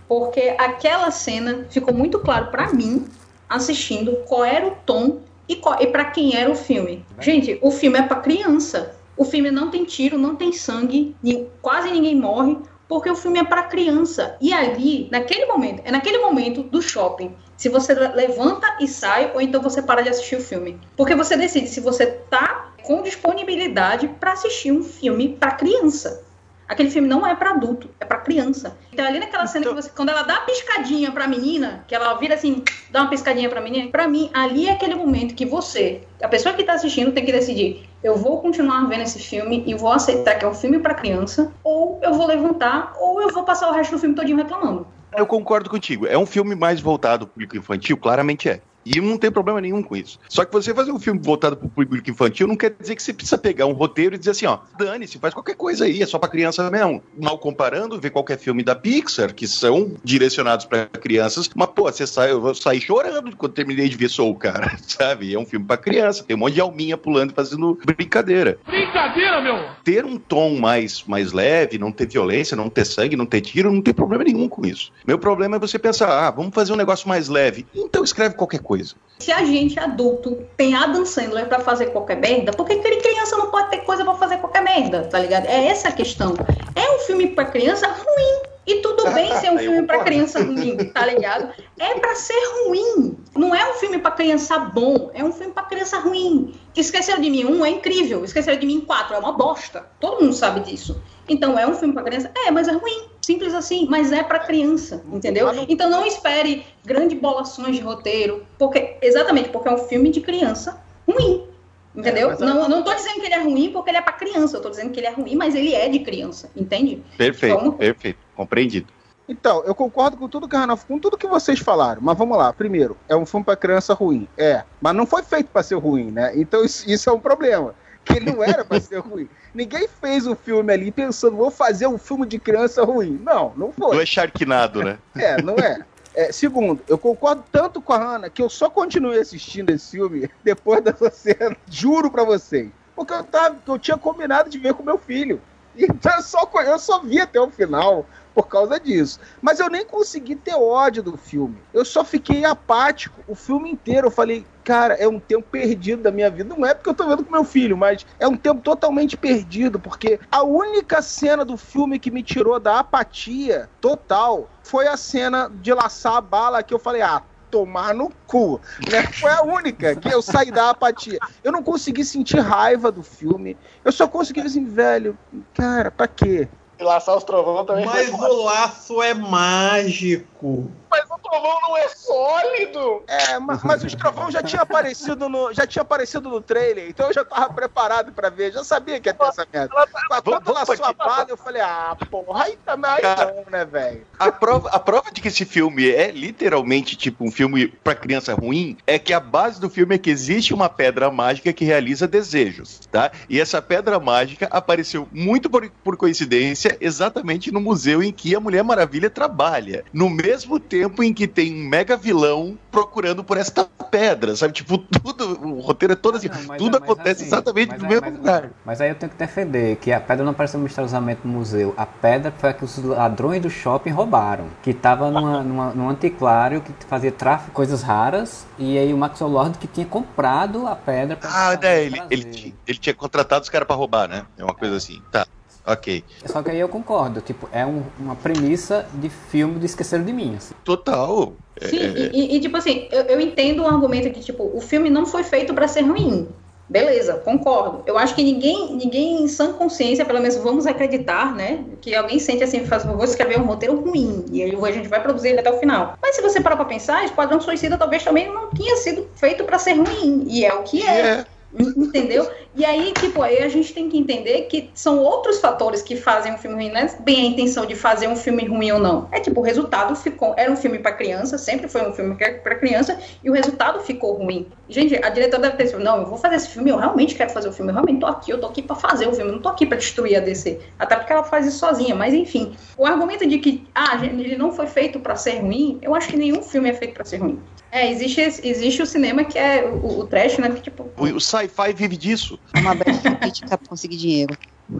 Porque aquela cena ficou muito claro para mim, assistindo, qual era o tom e, e para quem era o filme. Gente, o filme é para criança. O filme não tem tiro, não tem sangue, quase ninguém morre, porque o filme é para criança. E ali, naquele momento, é naquele momento do shopping, se você le- levanta e sai, ou então você para de assistir o filme. Porque você decide se você tá com disponibilidade para assistir um filme para criança. Aquele filme não é para adulto, é para criança. Então ali naquela cena que você, quando ela dá a piscadinha pra menina, que ela vira assim, dá uma piscadinha pra menina, pra mim ali é aquele momento que você, a pessoa que tá assistindo tem que decidir, eu vou continuar vendo esse filme e vou aceitar que é um filme pra criança, ou eu vou levantar, ou eu vou passar o resto do filme todinho reclamando. Eu concordo contigo. É um filme mais voltado para o público infantil, claramente é. E não tem problema nenhum com isso. Só que você fazer um filme voltado para o público infantil não quer dizer que você precisa pegar um roteiro e dizer assim, ó, dane-se, faz qualquer coisa aí, é só para criança mesmo. Mal comparando, ver qualquer filme da Pixar, que são direcionados para crianças, mas, pô, você sai, eu sair chorando quando terminei de ver Soul, cara, <laughs> sabe? É um filme para criança, tem um monte de alminha pulando e fazendo brincadeira. Brincadeira, meu! Ter um tom mais, mais leve, não ter violência, não ter sangue, não ter tiro, não tem problema nenhum com isso. Meu problema é você pensar, ah, vamos fazer um negócio mais leve. Então escreve qualquer coisa. Se a gente adulto tem Adam Sandler pra fazer qualquer merda, por que aquele criança não pode ter coisa pra fazer qualquer merda, tá ligado? É essa a questão. É um filme pra criança ruim. E tudo <laughs> bem ser um filme pra concordo. criança ruim, tá ligado? É pra ser ruim. Não é um filme pra criança bom, é um filme pra criança ruim. Esqueceram de mim um é incrível, esqueceram de mim quatro é uma bosta. Todo mundo sabe disso. Então é um filme pra criança? É, mas é ruim. Simples assim, mas é pra criança, entendeu? Então não espere grandes bolações de roteiro, porque exatamente porque é um filme de criança ruim. Entendeu? É, mas a- não, não tô dizendo que ele é ruim porque ele é pra criança, eu tô dizendo que ele é ruim, mas ele é de criança, entende? Perfeito, Vamos. perfeito. Compreendido. Então, eu concordo com tudo que com tudo que vocês falaram. Mas vamos lá. Primeiro, é um filme pra criança ruim. É. Mas não foi feito pra ser ruim, né? Então isso, isso é um problema. Que ele não era pra ser ruim. Ninguém fez o filme ali pensando, vou fazer um filme de criança ruim. Não, não foi. Não é Sharknado, né? É, não é. É, segundo, eu concordo tanto com a Hannah que eu só continuei assistindo esse filme depois dessa cena. Juro pra vocês. Porque eu, tava, eu tinha combinado de ver com meu filho. Então eu só, eu só vi até o final por causa disso. Mas eu nem consegui ter ódio do filme. Eu só fiquei apático o filme inteiro. Eu falei, cara, é um tempo perdido da minha vida. Não é porque eu tô vendo com meu filho, mas é um tempo totalmente perdido. Porque a única cena do filme que me tirou da apatia total foi a cena de laçar a bala que eu falei, ah. Tomar no cu. Né? Foi a única que eu saí da apatia. Eu não consegui sentir raiva do filme. Eu só consegui assim, velho, cara, pra quê? E laçar os trovão também Mas o laço é mágico. Mas o trovão não é sólido! É, mas, mas os trovão já tinha aparecido no já tinha aparecido no trailer, então eu já tava preparado pra ver, já sabia que ia ter essa merda. Mas quando laçou a bala, eu falei, ah, porra, aí também aí não, né, velho? A prova, a prova de que esse filme é literalmente tipo um filme pra criança ruim é que a base do filme é que existe uma pedra mágica que realiza desejos, tá? E essa pedra mágica apareceu muito por, por coincidência exatamente no museu em que a Mulher Maravilha trabalha. No mesmo tempo em que tem um mega vilão procurando por esta pedra, sabe? Tipo, <laughs> tudo, o roteiro é todo assim, mas- tudo mas acontece assim, exatamente no aí- mesmo mas- lugar. Mas aí eu tenho que defender que a pedra não apareceu misteriosamente no museu. A pedra foi a que os ladrões do shopping roubaram. Que tava numa, <laughs> numa, num antiquário que fazia tráfico de coisas raras. E aí o Maxwell Lord que tinha comprado a pedra pra Ah, né, ele, ele, ele tinha contratado os caras pra roubar, né? É uma coisa assim. Tá. Ok. Só que aí eu concordo, tipo, é um- uma premissa de filme do Esqueceram de Mim, assim. Total. Sim, É, e, e, tipo assim, eu, eu entendo o argumento de, tipo, o filme não foi feito pra ser ruim. Beleza, concordo. Eu acho que ninguém, ninguém em sã consciência, pelo menos vamos acreditar, né? Que alguém sente assim, faz, vou escrever um roteiro ruim e aí a gente vai produzir ele até o final. Mas se você parar pra pensar, Esquadrão Suicida talvez também não tinha sido feito pra ser ruim. E é o que é. é. Entendeu? E aí, tipo, aí a gente tem que entender que são outros fatores que fazem um filme ruim, não é bem a intenção de fazer um filme ruim ou não. É tipo, o resultado ficou. Era um filme pra criança, sempre foi um filme pra criança, e o resultado ficou ruim. Gente, a diretora deve ter dito, não, eu vou fazer esse filme, eu realmente quero fazer o filme, eu realmente tô aqui, eu tô aqui pra fazer o filme, eu não tô aqui pra destruir a DC. Até porque ela faz isso sozinha, mas enfim. O argumento de que, ah, ele não foi feito pra ser ruim, eu acho que nenhum filme é feito pra ser ruim. É, existe, existe o cinema que é o, o trash, né? Que, tipo, O, o sci-fi vive disso. É uma brecha política pra conseguir dinheiro.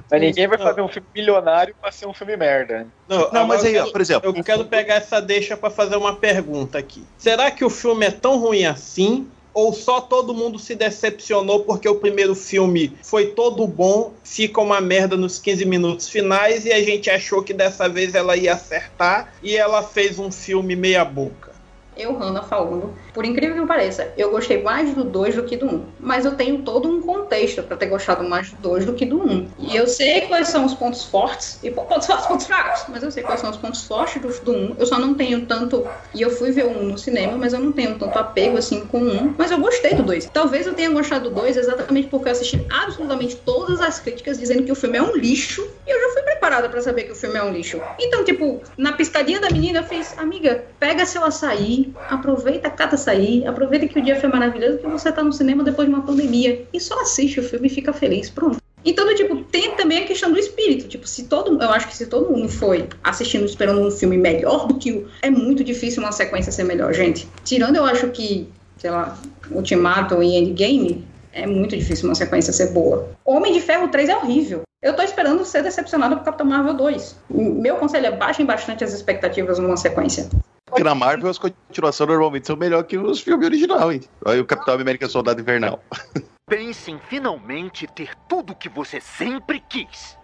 Mas ninguém vai fazer um filme milionário pra ser um filme merda. Não, Não, mas aí, ó, por exemplo. Eu quero pegar essa deixa pra fazer uma pergunta aqui. Será que o filme é tão ruim assim? Ou só todo mundo se decepcionou porque o primeiro filme foi todo bom, fica uma merda nos 15 minutos finais e a gente achou que dessa vez ela ia acertar e ela fez um filme meia boca? eu, Hannah, falando, por incrível que pareça, eu gostei mais do 2 do que do 1. Um, mas eu tenho todo um contexto pra ter gostado mais do 2 do que do 1. Um. E eu sei quais são os pontos fortes, e pontos fortes, pontos fracos, mas eu sei quais são os pontos fortes do, do 1. Um. Eu só não tenho tanto. E eu fui ver o 1 um no cinema, mas eu não tenho tanto apego assim com o 1. Um, mas eu gostei do 2. Talvez eu tenha gostado do 2 exatamente porque eu assisti absolutamente todas as críticas dizendo que o filme é um lixo. E eu já fui preparada pra saber que o filme é um lixo. Então, tipo, na piscadinha da menina, eu fiz, amiga, pega seu açaí aproveita, cata açaí, aproveita que o dia foi maravilhoso, que você tá no cinema depois de uma pandemia e só assiste o filme e fica feliz, pronto. Então, tipo, tem também a questão do espírito. Tipo, se todo eu acho que se todo mundo foi assistindo esperando um filme melhor do que o. É muito difícil uma sequência ser melhor, gente. Tirando, eu acho que, sei lá, Ultimato e Endgame, é muito difícil uma sequência ser boa. Homem de Ferro 3 é horrível. Eu tô esperando ser decepcionado por Capitão Marvel 2. Meu conselho é baixem bastante as expectativas numa sequência. Porque na Marvel as continuações normalmente são melhores que os filmes originais, hein? Olha o Capitão América Soldado Invernal. <laughs> Pense em finalmente ter tudo o que você sempre quis.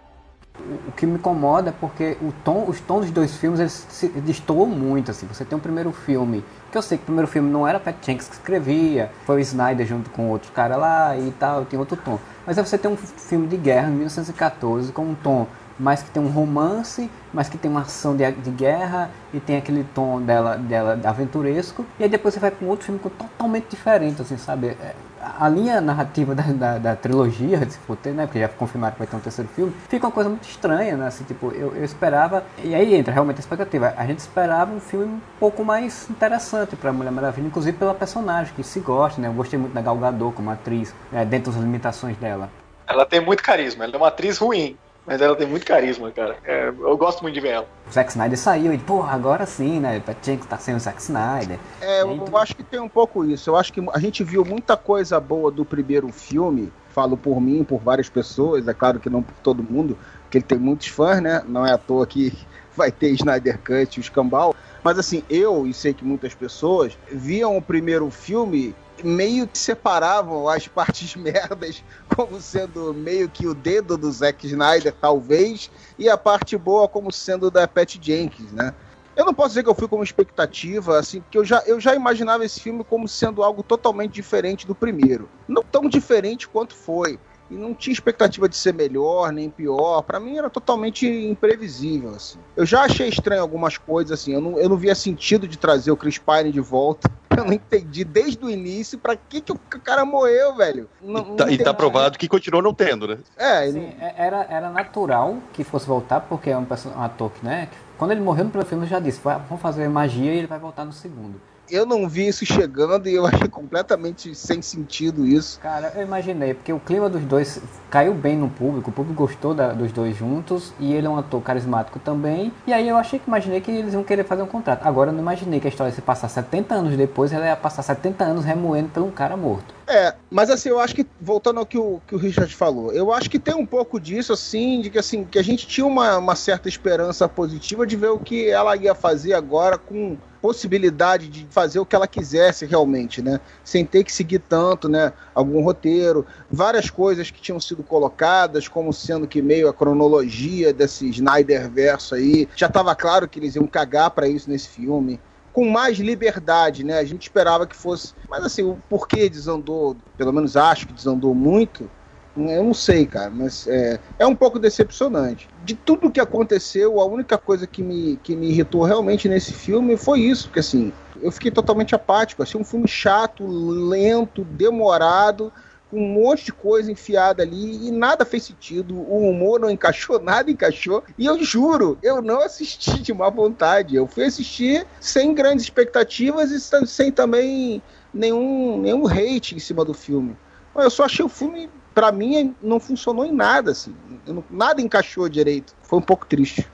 O, o que me incomoda é porque o tom, os tons dos dois filmes eles se destoam muito. Assim. Você tem um primeiro filme, que eu sei que o primeiro filme não era Pat Jenkins que escrevia, foi o Snyder junto com outro cara lá e tal, tem outro tom. Mas aí você tem um filme de guerra em 1914 com um tom mais que tem um romance, mas que tem uma ação de, de guerra e tem aquele tom dela, dela aventuresco. E aí depois você vai para um outro filme totalmente diferente, assim, sabe? É, a linha narrativa da, da, da, trilogia, se for ter, né? Porque já confirmaram que vai ter um terceiro filme, fica uma coisa muito estranha, né? Assim, tipo, eu, eu esperava. E aí entra realmente a expectativa. A gente esperava um filme um pouco mais interessante para Mulher Maravilha, inclusive pela personagem, que se gosta, né? Eu gostei muito da Gal Gadot como atriz, né? dentro das limitações dela. Ela tem muito carisma, ela é uma atriz ruim. Mas ela tem muito carisma, cara. É, eu gosto muito de ver ela. O Zack Snyder saiu e, porra, agora sim, né? Tinha que estar sendo o Zack Snyder. É, eu, eu acho que tem um pouco isso. Eu acho que a gente viu muita coisa boa do primeiro filme. Falo por mim, por várias pessoas, é claro que não por todo mundo, porque ele tem muitos fãs, né? Não é à toa que <laughs> vai ter Snyder Cut e o Escambau. Mas assim, eu e sei que muitas pessoas viam o primeiro filme meio que separavam as partes <laughs> merdas como sendo meio que o dedo do Zack Snyder, talvez, e a parte boa como sendo da Pat Jenkins, né? Eu não posso dizer que eu fui com uma expectativa, assim, porque eu já, eu já imaginava esse filme como sendo algo totalmente diferente do primeiro. Não tão diferente quanto foi. E não tinha expectativa de ser melhor nem pior. Para mim era totalmente imprevisível. Assim. Eu já achei estranho algumas coisas, assim. Eu não, eu não via sentido de trazer o Chris Pine de volta. <laughs> Eu não entendi desde o início pra que, que o cara morreu, velho. Não, e tá, e tá provado que continuou não tendo, né? É, Sim, era, era natural que fosse voltar, porque é um, um ator que, né? Quando ele morreu no primeiro filme, eu já disse: vamos fazer magia e ele vai voltar no segundo eu não vi isso chegando e eu <laughs> achei completamente sem sentido isso. Cara, eu imaginei, porque o clima dos dois caiu bem no público, o público gostou da, dos dois juntos e ele é um ator carismático também. E aí eu achei que imaginei que eles iam querer fazer um contrato. Agora eu não imaginei que a história se passar 70 anos depois, ela ia passar 70 anos remoendo por um cara morto. É, mas assim, eu acho que, voltando ao que o, que o Richard falou, eu acho que tem um pouco disso, assim, de que assim, que a gente tinha uma, uma certa esperança positiva de ver o que ela ia fazer agora com possibilidade de fazer o que ela quisesse realmente, né? Sem ter que seguir tanto, né? Algum roteiro, várias coisas que tinham sido colocadas, como sendo que meio a cronologia desse Snyder verso aí. Já estava claro que eles iam cagar para isso nesse filme. Com mais liberdade, né? A gente esperava que fosse. Mas assim, o porquê desandou, pelo menos acho que desandou muito, eu não sei, cara, mas é, é um pouco decepcionante. De tudo que aconteceu, a única coisa que me, que me irritou realmente nesse filme foi isso, porque assim, eu fiquei totalmente apático. Achei um filme chato, lento, demorado, com um monte de coisa enfiada ali e nada fez sentido. O humor não encaixou, <laughs> nada encaixou. E eu juro, eu não assisti de má vontade. Eu fui assistir sem grandes expectativas e sem também nenhum, nenhum hate em cima do filme. Eu só achei o filme para mim não funcionou em nada, assim. Nada encaixou direito. Foi um pouco triste.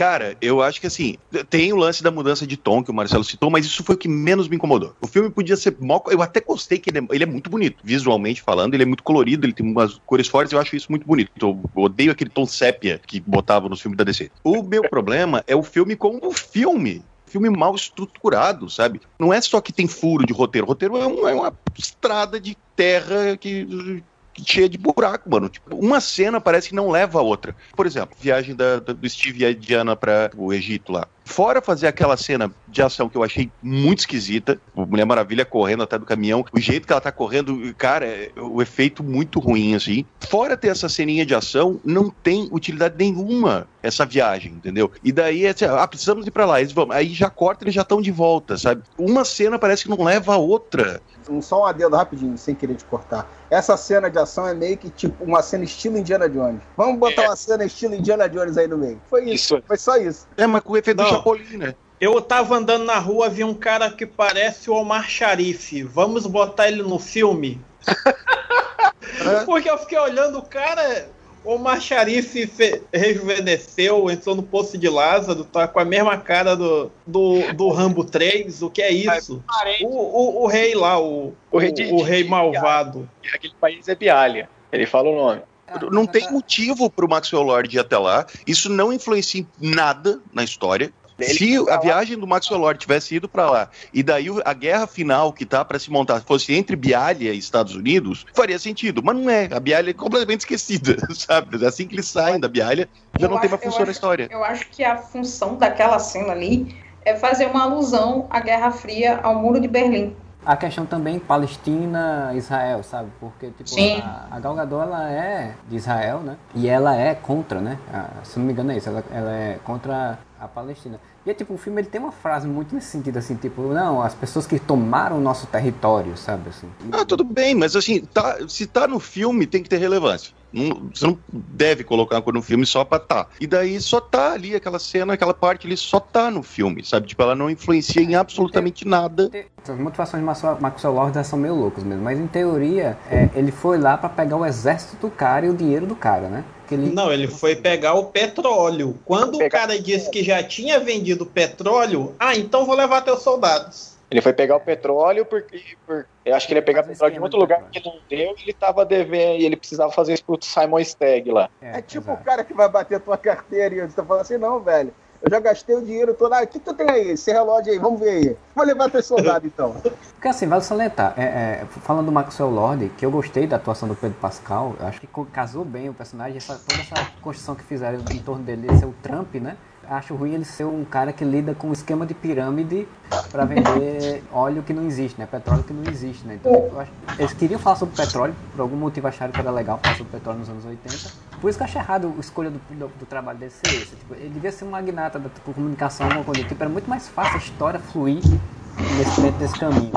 Cara, eu acho que assim, tem o lance da mudança de tom que o Marcelo citou, mas isso foi o que menos me incomodou. O filme podia ser. Eu até gostei que ele é, ele é muito bonito, visualmente falando, ele é muito colorido, ele tem umas cores fortes, eu acho isso muito bonito. Eu odeio aquele tom sépia que botava nos filmes da DC. O meu problema é o filme como filme filme mal estruturado, sabe? Não é só que tem furo de roteiro. Roteiro é, é uma estrada de terra que cheia de buraco, mano. Tipo, uma cena parece que não leva a outra. Por exemplo, viagem da, do Steve e a Diana para o Egito lá. Fora fazer aquela cena de ação que eu achei muito esquisita, Mulher Maravilha correndo até do caminhão, o jeito que ela tá correndo, cara, é, o efeito muito ruim, assim. Fora ter essa ceninha de ação, não tem utilidade nenhuma essa viagem, entendeu? E daí, é assim, ah, precisamos ir pra lá, eles vão, aí já corta, eles já estão de volta, sabe? Uma cena parece que não leva a outra. Só um adendo rapidinho, sem querer te cortar. Essa cena de ação é meio que tipo uma cena estilo Indiana Jones. Vamos botar é. uma cena estilo Indiana Jones aí no meio. Foi isso, isso. foi só isso. É, mas com o efeito não. Chapolin, né? Eu tava andando na rua, vi um cara que parece o Omar Sharif. Vamos botar ele no filme? Porque eu fiquei olhando o cara. O Omar Sharif rejuvenesceu, entrou no Poço de Lázaro, tá com a mesma cara do, do, do Rambo 3. O que é isso? O, o, o rei lá, o, o, rei, de, o rei malvado. Aquele país é Bialha. Ele fala o nome. Não tem motivo pro Maxwell Lord ir até lá. Isso não influencia em nada na história. Se a viagem do Maxwell Lord tivesse ido para lá e daí a guerra final que tá para se montar fosse entre Bialha e Estados Unidos, faria sentido. Mas não é. A Bialha é completamente <laughs> esquecida, sabe? Assim que eles saem da Bialha, já eu não acho, tem mais função na história. Eu acho que a função daquela cena ali é fazer uma alusão à Guerra Fria, ao Muro de Berlim a questão também Palestina, Israel, sabe? Porque tipo, Sim. a, a Gal Gadot, ela é de Israel, né? E ela é contra, né? A, se não me engano é isso, ela, ela é contra a Palestina. E é tipo, o filme ele tem uma frase muito nesse sentido, assim, tipo, não, as pessoas que tomaram o nosso território, sabe? Assim. Ah, tudo bem, mas assim, tá, se tá no filme, tem que ter relevância. Não, você não deve colocar uma coisa no filme só pra tá. E daí só tá ali, aquela cena, aquela parte ali só tá no filme, sabe? Tipo, ela não influencia em absolutamente nada. As motivações de Maxwell Lord são meio loucas mesmo, mas em teoria, é, ele foi lá para pegar o exército do cara e o dinheiro do cara, né? Ele... Não, ele foi pegar o petróleo. Quando o cara disse que já tinha vendido petróleo, ah, então vou levar teus soldados. Ele foi pegar o petróleo porque. Por, eu acho que ele ia pegar petróleo de outro lugar que não deu e ele tava devendo e ele precisava fazer isso pro Simon Stagg lá. É, é tipo exato. o cara que vai bater a tua carteira e você tá falando assim, não, velho. Eu já gastei o dinheiro todo. Ah, o que tu tem aí? Esse relógio aí, vamos ver aí. Vou levar teu soldado então. <laughs> Porque assim, vale salientar, é, é, falando do Maxwell Lord, que eu gostei da atuação do Pedro Pascal, eu acho que casou bem o personagem, essa, toda essa construção que fizeram em torno dele, ser o Trump, né? Acho ruim ele ser um cara que lida com um esquema de pirâmide para vender óleo que não existe, né? Petróleo que não existe, né? Então, acho, eles queriam falar sobre petróleo, por algum motivo acharam que era legal falar sobre petróleo nos anos 80. Por isso que eu achei errado a escolha do, do, do trabalho desse ser esse. Tipo, ele devia ser um magnata da tipo, comunicação, alguma coisa tipo. Era muito mais fácil a história fluir nesse, dentro desse caminho.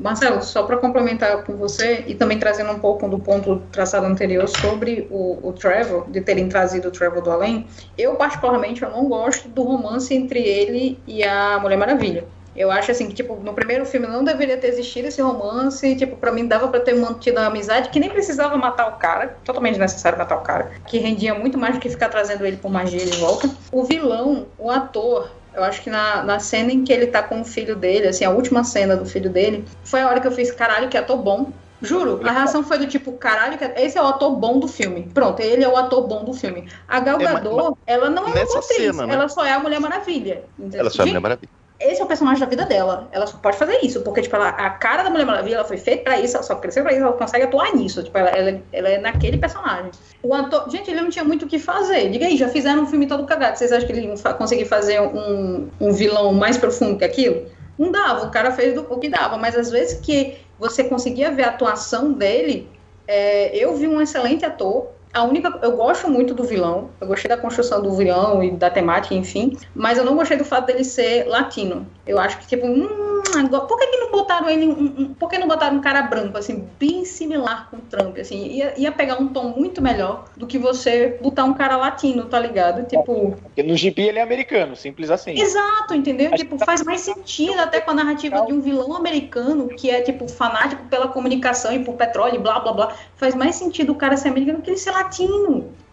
Marcelo, só para complementar com você e também trazendo um pouco do ponto traçado anterior sobre o, o Trevor, de terem trazido o Trevor do além, eu particularmente eu não gosto do romance entre ele e a Mulher Maravilha. Eu acho assim que, tipo, no primeiro filme não deveria ter existido esse romance, tipo, para mim dava para ter mantido a amizade, que nem precisava matar o cara, totalmente necessário matar o cara, que rendia muito mais do que ficar trazendo ele por magia de volta. O vilão, o ator, eu acho que na, na cena em que ele tá com o filho dele, assim, a última cena do filho dele, foi a hora que eu fiz, caralho, que ator bom. Juro, a reação foi do tipo, caralho, esse é o ator bom do filme. Pronto, ele é o ator bom do filme. A Gal Gadot, é, ela não é uma atriz, cena, né? ela só é a Mulher Maravilha. Entendeu? Ela só é a Mulher Maravilha. Esse é o personagem da vida dela. Ela só pode fazer isso, porque, tipo, ela, a cara da Mulher Maravilha, ela foi feita pra isso, ela só cresceu pra isso, ela consegue atuar nisso. Tipo, ela, ela, ela é naquele personagem. O ator, gente, ele não tinha muito o que fazer. Diga aí, já fizeram um filme todo cagado. Vocês acham que ele ia conseguir fazer um, um vilão mais profundo que aquilo? Não dava, o cara fez do, o que dava, mas às vezes que você conseguia ver a atuação dele, é, eu vi um excelente ator, a única. Eu gosto muito do vilão. Eu gostei da construção do vilão e da temática, enfim. Mas eu não gostei do fato dele ser latino. Eu acho que, tipo, hum, por que, que não botaram ele. Um, um, por que não botaram um cara branco, assim, bem similar com o Trump? Assim, ia, ia pegar um tom muito melhor do que você botar um cara latino, tá ligado? Tipo. Porque no GP ele é americano, simples assim. Exato, entendeu? Tipo, faz mais sentido até com a narrativa de um vilão americano que é, tipo, fanático pela comunicação e por petróleo blá blá blá. Faz mais sentido o cara ser americano que ele ser latino.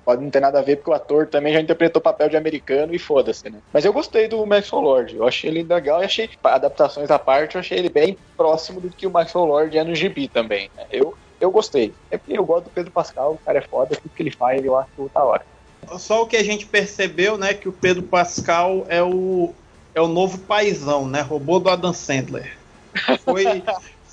Pode não ter nada a ver, porque o ator também já interpretou o papel de americano e foda-se, né? Mas eu gostei do Maxwell Lord. Eu achei ele legal e achei, adaptações à parte, eu achei ele bem próximo do que o Maxwell Lord é no gibi também. Né? Eu, eu gostei. É porque eu gosto do Pedro Pascal, o cara é foda, tudo que ele faz eu acho da hora. Só o que a gente percebeu, né, que o Pedro Pascal é o, é o novo paizão, né? Robô do Adam Sandler. Foi,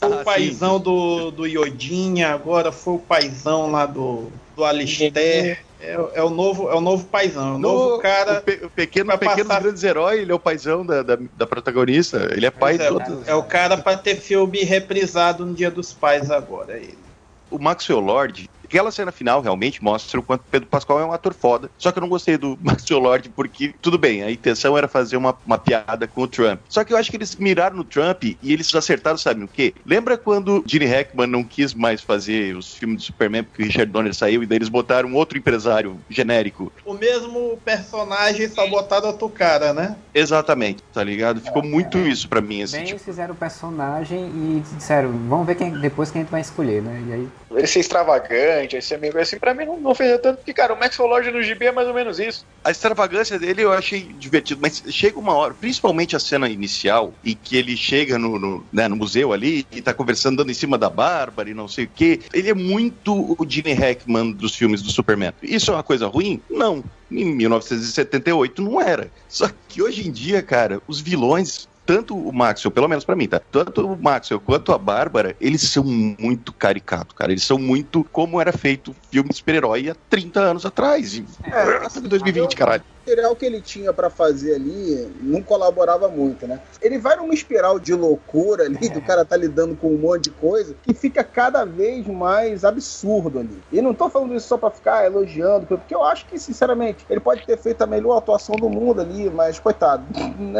foi o paizão do, do Yodinha, agora foi o paizão lá do, do Alistair. É, é, o novo, é o novo paizão, é o novo cara. O, pe, o pequeno, pequenos passar... grandes heróis, ele é o paizão da, da, da protagonista. Ele é pai é, de todos. É o cara para ter filme reprisado no Dia dos Pais agora. É ele. O Maxwell Lord, Aquela cena final realmente mostra o quanto Pedro Pascal é um ator foda. Só que eu não gostei do <laughs> Maxwell Lord porque, tudo bem, a intenção era fazer uma, uma piada com o Trump. Só que eu acho que eles miraram no Trump e eles acertaram, sabe o quê? Lembra quando Gene Hackman não quis mais fazer os filmes de Superman porque o Richard Donner saiu e daí eles botaram um outro empresário genérico? O mesmo personagem só botaram outro cara, né? Exatamente, tá ligado? Ficou é, muito é, isso pra mim. Assim, bem, tipo... eles fizeram o personagem e disseram, vamos ver quem, depois quem a gente vai escolher, né? E aí... Ele ser extravagante extravagante, esse amigo assim, pra mim não, não fez tanto, porque, cara, o Maxwell Lord no GB é mais ou menos isso. A extravagância dele eu achei divertido, mas chega uma hora, principalmente a cena inicial, e que ele chega no, no, né, no museu ali e tá conversando, dando em cima da Bárbara e não sei o quê. Ele é muito o Gene Hackman dos filmes do Superman. Isso é uma coisa ruim? Não. Em 1978 não era. Só que hoje em dia, cara, os vilões tanto o Maxwell, pelo menos para mim, tá? Tanto o Maxwell quanto a Bárbara, eles são muito caricatos, cara. Eles são muito como era feito filme de super-herói há 30 anos atrás. É, assim, 2020, caralho material que ele tinha para fazer ali não colaborava muito, né? Ele vai numa espiral de loucura ali, é. do cara tá lidando com um monte de coisa, que fica cada vez mais absurdo ali. E não tô falando isso só pra ficar elogiando, porque eu acho que, sinceramente, ele pode ter feito a melhor atuação do mundo ali, mas, coitado,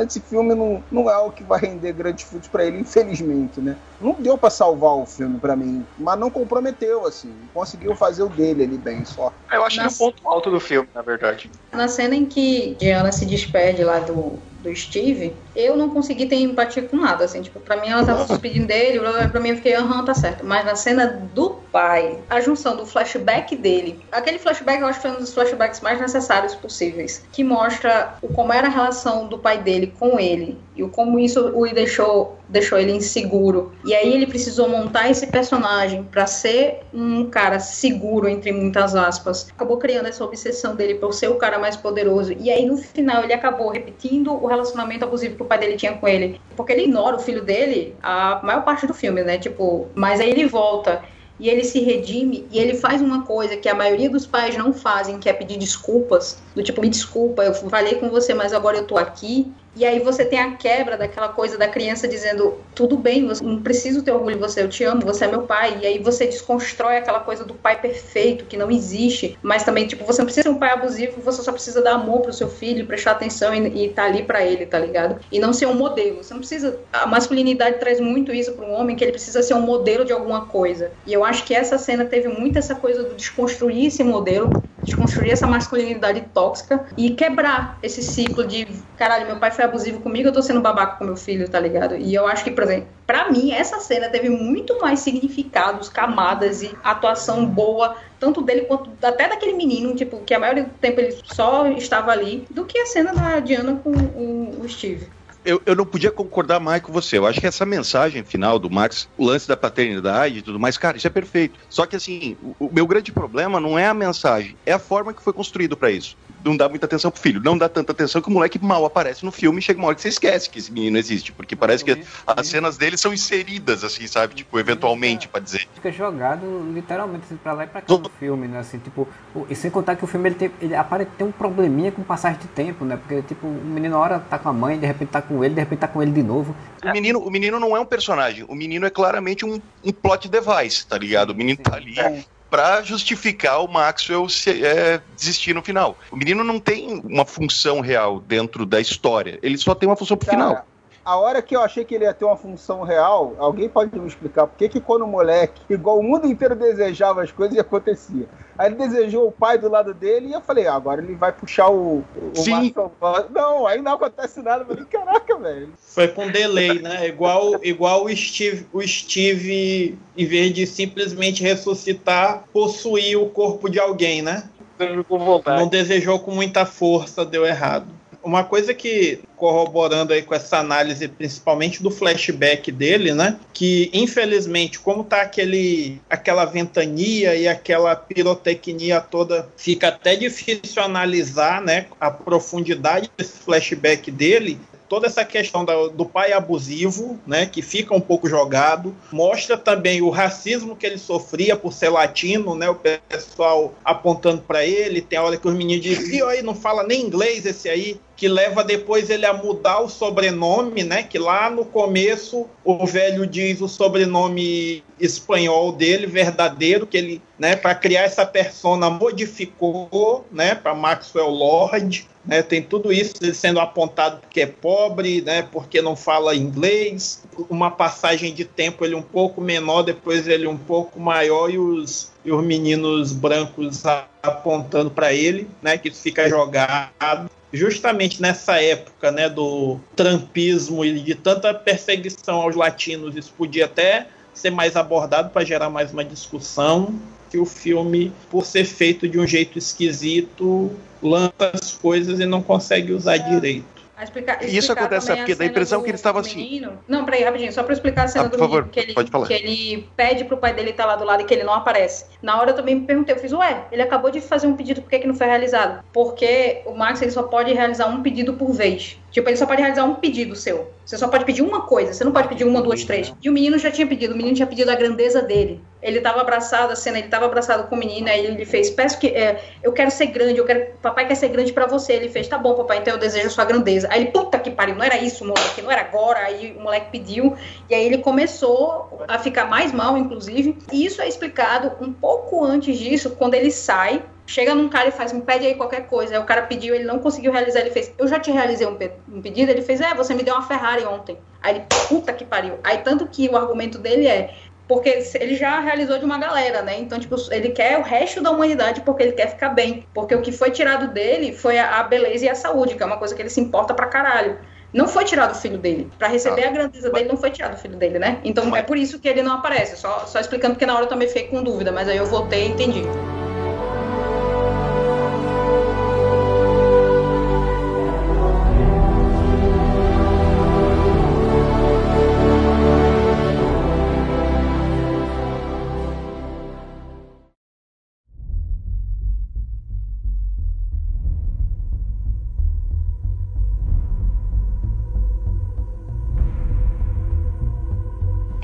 esse filme não, não é o que vai render grandes frutos para ele, infelizmente, né? Não deu para salvar o filme para mim, mas não comprometeu, assim. Conseguiu fazer o dele ali bem só. Eu acho que é o ponto alto do filme, na verdade. Na cena em que Diana se despede lá do, do Steve, eu não consegui ter empatia com nada, assim, tipo, pra mim ela tava se despedindo dele, pra mim eu fiquei, aham, tá certo. Mas na cena do pai, a junção do flashback dele, aquele flashback eu acho que foi um dos flashbacks mais necessários possíveis, que mostra como era a relação do pai dele com ele e como isso o deixou deixou ele inseguro. E aí ele precisou montar esse personagem para ser um cara seguro entre muitas aspas. Acabou criando essa obsessão dele por ser o cara mais poderoso. E aí no final ele acabou repetindo o relacionamento abusivo que o pai dele tinha com ele, porque ele ignora o filho dele a maior parte do filme, né? Tipo, mas aí ele volta e ele se redime e ele faz uma coisa que a maioria dos pais não fazem, que é pedir desculpas, do tipo, me desculpa, eu falei com você, mas agora eu tô aqui e aí você tem a quebra daquela coisa da criança dizendo: tudo bem, você não preciso ter orgulho de você, eu te amo, você é meu pai. E aí você desconstrói aquela coisa do pai perfeito que não existe, mas também tipo você não precisa ser um pai abusivo, você só precisa dar amor pro seu filho, prestar atenção e, estar tá ali para ele, tá ligado? E não ser um modelo. Você não precisa. A masculinidade traz muito isso para um homem que ele precisa ser um modelo de alguma coisa. E eu acho que essa cena teve muito essa coisa do desconstruir esse modelo, desconstruir essa masculinidade tóxica e quebrar esse ciclo de caralho, meu pai foi abusivo comigo, eu tô sendo babaca com meu filho, tá ligado? E eu acho que, por exemplo, pra mim, essa cena teve muito mais significados, camadas e atuação boa, tanto dele quanto até daquele menino, tipo, que a maioria do tempo ele só estava ali, do que a cena da Diana com o, o Steve eu, eu não podia concordar mais com você. Eu acho que essa mensagem final do Max, o lance da paternidade e tudo mais, cara, isso é perfeito. Só que assim, o, o meu grande problema não é a mensagem, é a forma que foi construído para isso não dá muita atenção pro filho. Não dá tanta atenção que o moleque mal aparece no filme e chega uma hora que você esquece que esse menino existe. Porque parece que as cenas dele são inseridas, assim, sabe? Tipo, eventualmente, pra dizer. Fica jogado literalmente assim, pra lá e pra cá no filme, né? Assim, tipo, o- e sem contar que o filme ele tem, ele aparece ter um probleminha com passagem de tempo, né? Porque, tipo, o menino, hora tá com a mãe, de repente tá com ele, de repente tá com ele de novo. O menino, o menino não é um personagem, o menino é claramente um, um plot device, tá ligado? O menino tá ali pra justificar o Maxwell se- é, desistir no final. O menino não tem uma função real dentro da história, ele só tem uma função pro final. A hora que eu achei que ele ia ter uma função real, alguém pode me explicar por que que quando o moleque, <laughs> igual o mundo inteiro desejava as coisas e acontecia. Aí ele desejou o pai do lado dele e eu falei, ah, agora ele vai puxar o, o Sim. Não, aí não acontece nada. Eu falei, caraca, velho. Foi com delay, né? Igual, igual o Steve, o Steve, em vez de simplesmente ressuscitar, possuir o corpo de alguém, né? Não desejou com muita força, deu errado. Uma coisa que, corroborando aí com essa análise, principalmente do flashback dele, né? Que, infelizmente, como tá aquele, aquela ventania e aquela pirotecnia toda, fica até difícil analisar, né? A profundidade desse flashback dele. Toda essa questão do pai abusivo, né, que fica um pouco jogado, mostra também o racismo que ele sofria por ser latino, né, o pessoal apontando para ele, tem hora que os meninos dizem, "Ih, aí não fala nem inglês esse aí, que leva depois ele a mudar o sobrenome, né, que lá no começo o velho diz o sobrenome espanhol dele, verdadeiro, que ele, né, para criar essa persona modificou, né, para Maxwell Lord, né, tem tudo isso, ele sendo apontado porque é pobre, né, porque não fala inglês, uma passagem de tempo ele um pouco menor, depois ele um pouco maior e os, e os meninos brancos apontando para ele, né, que fica jogado. Justamente nessa época, né, do trampismo e de tanta perseguição aos latinos, isso podia até ser mais abordado para gerar mais uma discussão. Que o filme, por ser feito de um jeito esquisito, lança as coisas e não consegue usar direito. A explicar, Isso explicar acontece, porque dá a impressão do- que ele estava assim. Não, peraí, rapidinho, só pra explicar a cena Ah, por do favor, menino, que ele, pode falar. que ele pede pro pai dele estar lá do lado e que ele não aparece. Na hora eu também me perguntei, eu fiz, ué, ele acabou de fazer um pedido, por que, que não foi realizado? Porque o Max ele só pode realizar um pedido por vez. Tipo, ele só pode realizar um pedido seu. Você só pode pedir uma coisa, você não pode pedir uma, duas, três. E o menino já tinha pedido, o menino tinha pedido a grandeza dele. Ele tava abraçado, a cena, ele tava abraçado com o menino, aí ele fez, peço que, é, eu quero ser grande, eu quero, papai quer ser grande pra você. Ele fez, tá bom, papai, então eu desejo a sua grandeza. Aí ele, puta que pariu, não era isso, moleque, não era agora. Aí o moleque pediu, e aí ele começou a ficar mais mal, inclusive. E isso é explicado um pouco antes disso, quando ele sai, chega num cara e faz, me pede aí qualquer coisa. Aí o cara pediu, ele não conseguiu realizar, ele fez, eu já te realizei um, pe- um pedido, ele fez, é, você me deu uma Ferrari ontem. Aí ele, puta que pariu. Aí tanto que o argumento dele é, porque ele já realizou de uma galera, né? Então, tipo, ele quer o resto da humanidade porque ele quer ficar bem. Porque o que foi tirado dele foi a beleza e a saúde, que é uma coisa que ele se importa pra caralho. Não foi tirado o filho dele. Pra receber a grandeza dele, não foi tirado o filho dele, né? Então é por isso que ele não aparece. Só, só explicando, porque na hora eu também fiquei com dúvida, mas aí eu voltei e entendi.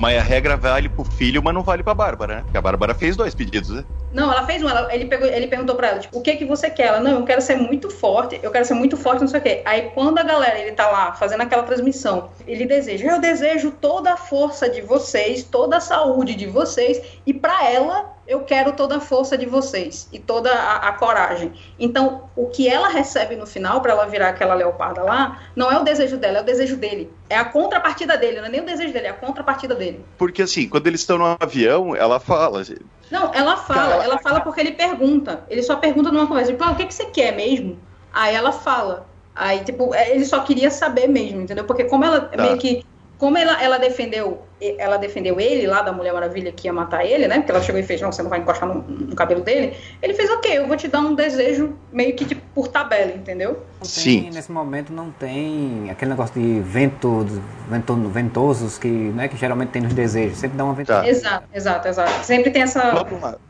Mas a regra vale pro filho, mas não vale pra Bárbara, né? Porque a Bárbara fez dois pedidos, né? Não, ela fez um. Ela, ele, pegou, ele perguntou pra ela, tipo, o que que você quer? Ela, não, eu quero ser muito forte, eu quero ser muito forte, não sei o quê. Aí quando a galera, ele tá lá fazendo aquela transmissão, ele deseja, eu desejo toda a força de vocês, toda a saúde de vocês, e pra ela, eu quero toda a força de vocês e toda a, a coragem. Então, o que ela recebe no final, pra ela virar aquela leoparda lá, não é o desejo dela, é o desejo dele. É a contrapartida dele, não é nem o desejo dele, é a contrapartida dele. Porque assim, quando eles estão no avião, ela fala. Não, ela fala, ela fala porque ele pergunta. Ele só pergunta numa conversa, tipo, ah, o que, que você quer mesmo? Aí ela fala. Aí, tipo, é, ele só queria saber mesmo, entendeu? Porque como ela Tá. meio que como ela, ela defendeu ela defendeu ele lá da Mulher Maravilha que ia matar ele, né? Porque ela chegou e fez, não, você não vai encostar no, no cabelo dele. Ele fez, ok, eu vou te dar um desejo meio que tipo, por tabela, entendeu? Sim. nesse momento não tem aquele negócio de vento, vento ventosos que, né, que geralmente tem nos desejos. Sempre dá uma ventada. Tá. Exato, exato, exato. Sempre tem essa,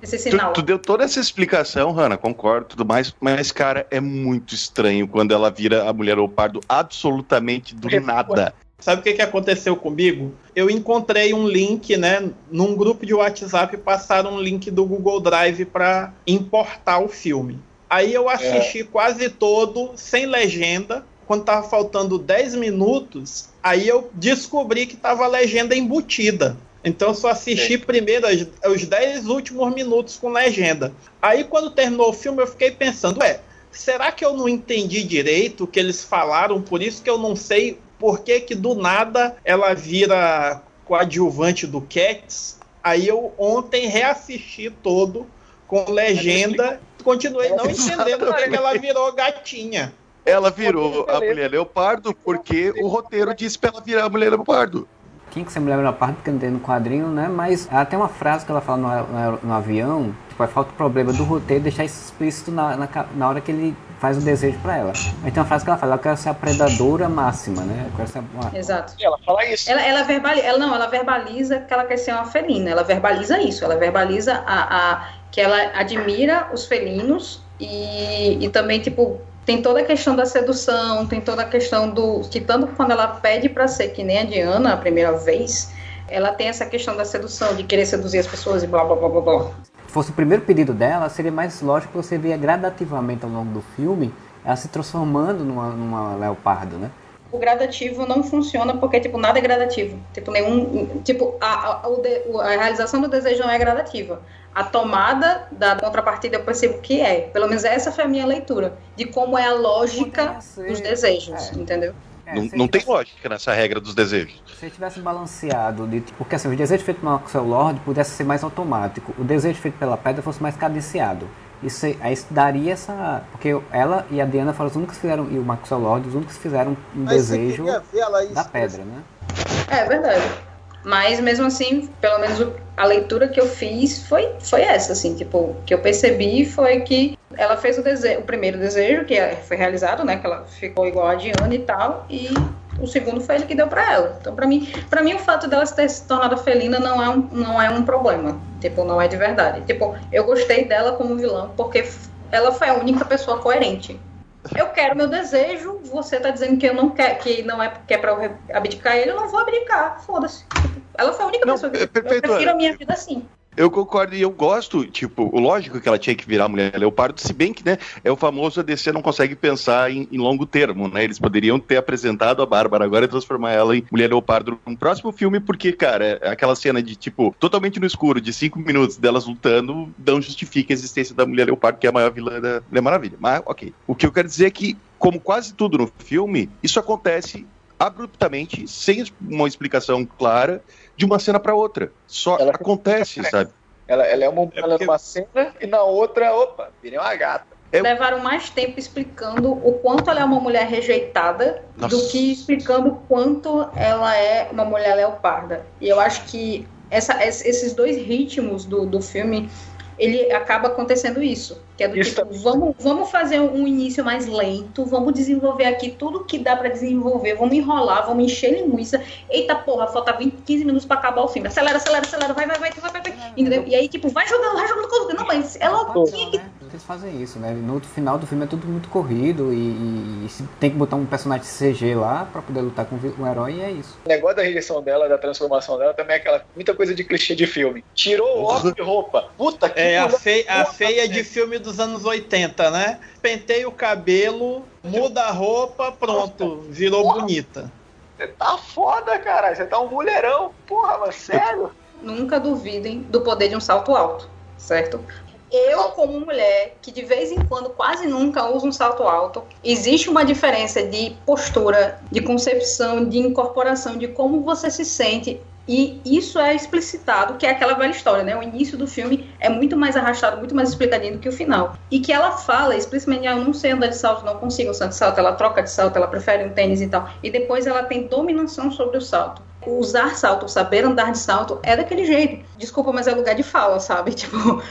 esse sinal. Tu, tu, deu toda essa explicação, Hanna, concordo, tudo mais, mas, cara, é muito estranho quando ela vira a mulher leopardo absolutamente do nada. Sabe o que, que aconteceu comigo? Eu encontrei um link, né? Num grupo de WhatsApp passaram um link do Google Drive para importar o filme. Aí eu assisti é. quase todo, sem legenda. Quando tava faltando 10 minutos, aí eu descobri que tava a legenda embutida. Então eu só assisti Sim. primeiro os 10 últimos minutos com legenda. Aí quando terminou o filme, eu fiquei pensando, ué, será que eu não entendi direito o que eles falaram? Por isso que eu não sei por que, que do nada ela vira coadjuvante do Cats. Aí eu ontem reassisti todo com legenda. Continuei não entendendo por que ela virou gatinha. Ela virou a mulher leopardo porque o roteiro disse pra ela virar a mulher leopardo. Tinha que ser mulher leopardo porque não tem no quadrinho, né? Mas ela tem uma frase que ela fala no, no, no avião, tipo, falta o problema do roteiro deixar isso explícito na, na, na hora que ele faz o desejo para ela. Aí tem uma frase que ela fala, eu quero ser a predadora máxima, né? Eu quero ser uma... Exato. E ela fala isso. Ela, ela, verbaliza, ela não, ela verbaliza que ela quer ser uma felina. Ela verbaliza isso. Ela verbaliza a, a que ela admira os felinos e, e também tipo tem toda a questão da sedução, tem toda a questão do que tanto quando ela pede para ser que nem a Diana a primeira vez, ela tem essa questão da sedução, de querer seduzir as pessoas e blá blá blá blá blá fosse o primeiro pedido dela, seria mais lógico que você via gradativamente ao longo do filme ela se transformando numa, numa leopardo, né? O gradativo não funciona porque, tipo, nada é gradativo. Tipo, nenhum. Tipo, a, a, a realização do desejo não é gradativa. A tomada da contrapartida eu percebo que é. Pelo menos essa foi a minha leitura. De como é a lógica dos desejos, é. entendeu? É, não, não tem lógica nessa regra dos desejos. Se tivesse balanceado, de, porque assim, o desejo feito pelo Axel Lord pudesse ser mais automático, o desejo feito pela pedra fosse mais cadenciado. Isso aí daria essa. Porque ela e a Diana foram os únicos que fizeram, e o Maxwell Lord, os únicos que fizeram um Mas desejo da pedra, né? É verdade. Mas mesmo assim, pelo menos a leitura que eu fiz foi, foi essa, assim, tipo, que eu percebi foi que ela fez o, desejo, o primeiro desejo, que é, foi realizado, né? Que ela ficou igual a Diana e tal, e o segundo foi ele que deu para ela. Então, para mim, para mim o fato dela ter se tornado felina não é um, não é um problema. Tipo, não é de verdade. Tipo, eu gostei dela como vilão porque ela foi a única pessoa coerente. Eu quero meu desejo, você tá dizendo que eu não quero, que não é porque é para eu abdicar ele, eu não vou abdicar. Foda-se. Ela foi a única não, pessoa que é, eu prefiro a minha vida assim. Eu concordo e eu gosto, tipo, lógico que ela tinha que virar mulher leopardo, se bem que, né, é o famoso a não consegue pensar em, em, longo termo, né? Eles poderiam ter apresentado a Bárbara agora e transformar ela em mulher leopardo num próximo filme, porque, cara, é aquela cena de, tipo, totalmente no escuro, de cinco minutos delas lutando, não justifica a existência da mulher leopardo, que é a maior vilã da Mulher Maravilha. Mas, ok. O que eu quero dizer é que, como quase tudo no filme, isso acontece abruptamente, sem uma explicação clara, de uma cena para outra. Só ela acontece, sabe? Ela, ela é uma é porque... numa cena e na outra, opa, virei uma gata. Eu... Levaram mais tempo explicando o quanto ela é uma mulher rejeitada Nossa. do que explicando o quanto ela é uma mulher leoparda. E eu acho que essa, esses dois ritmos do, do filme ele acaba acontecendo isso. Que é do isso tipo, vamos, vamos fazer um início mais lento, vamos desenvolver aqui tudo que dá para desenvolver, vamos enrolar, vamos encher linguiça. Eita porra, falta 20, 15 minutos para acabar o filme. Acelera, acelera, acelera, vai, vai, vai, vai, vai. vai. Entendeu? E aí, tipo, vai jogando, vai jogando. Não, mas ela tinha que eles fazem isso, né? No final do filme é tudo muito corrido e, e, e tem que botar um personagem CG lá para poder lutar com o herói e é isso. O negócio da rejeição dela, da transformação dela, também é aquela muita coisa de clichê de filme. Tirou o óculos de roupa. Puta que É a, fei a feia de filme dos anos 80, né? Pentei o cabelo, muda a roupa, pronto, virou Porra. bonita. Você tá foda, cara. Você tá um mulherão. Porra, mas sério? <laughs> Nunca duvidem do poder de um salto alto, certo? eu, como mulher, que de vez em quando quase nunca uso um salto alto, existe uma diferença de postura, de concepção, de incorporação, de como você se sente E isso é explicitado, que é aquela velha história, né? O início do filme é muito mais arrastado, muito mais explicadinho do que o final. E que ela fala explicitamente, ah, eu não sei andar de salto, não consigo andar de salto, ela troca de salto, ela prefere um tênis e tal. E depois ela tem dominação sobre o salto. Usar salto, saber andar de salto, é daquele jeito. Desculpa, mas é lugar de fala, sabe? <laughs> Tipo,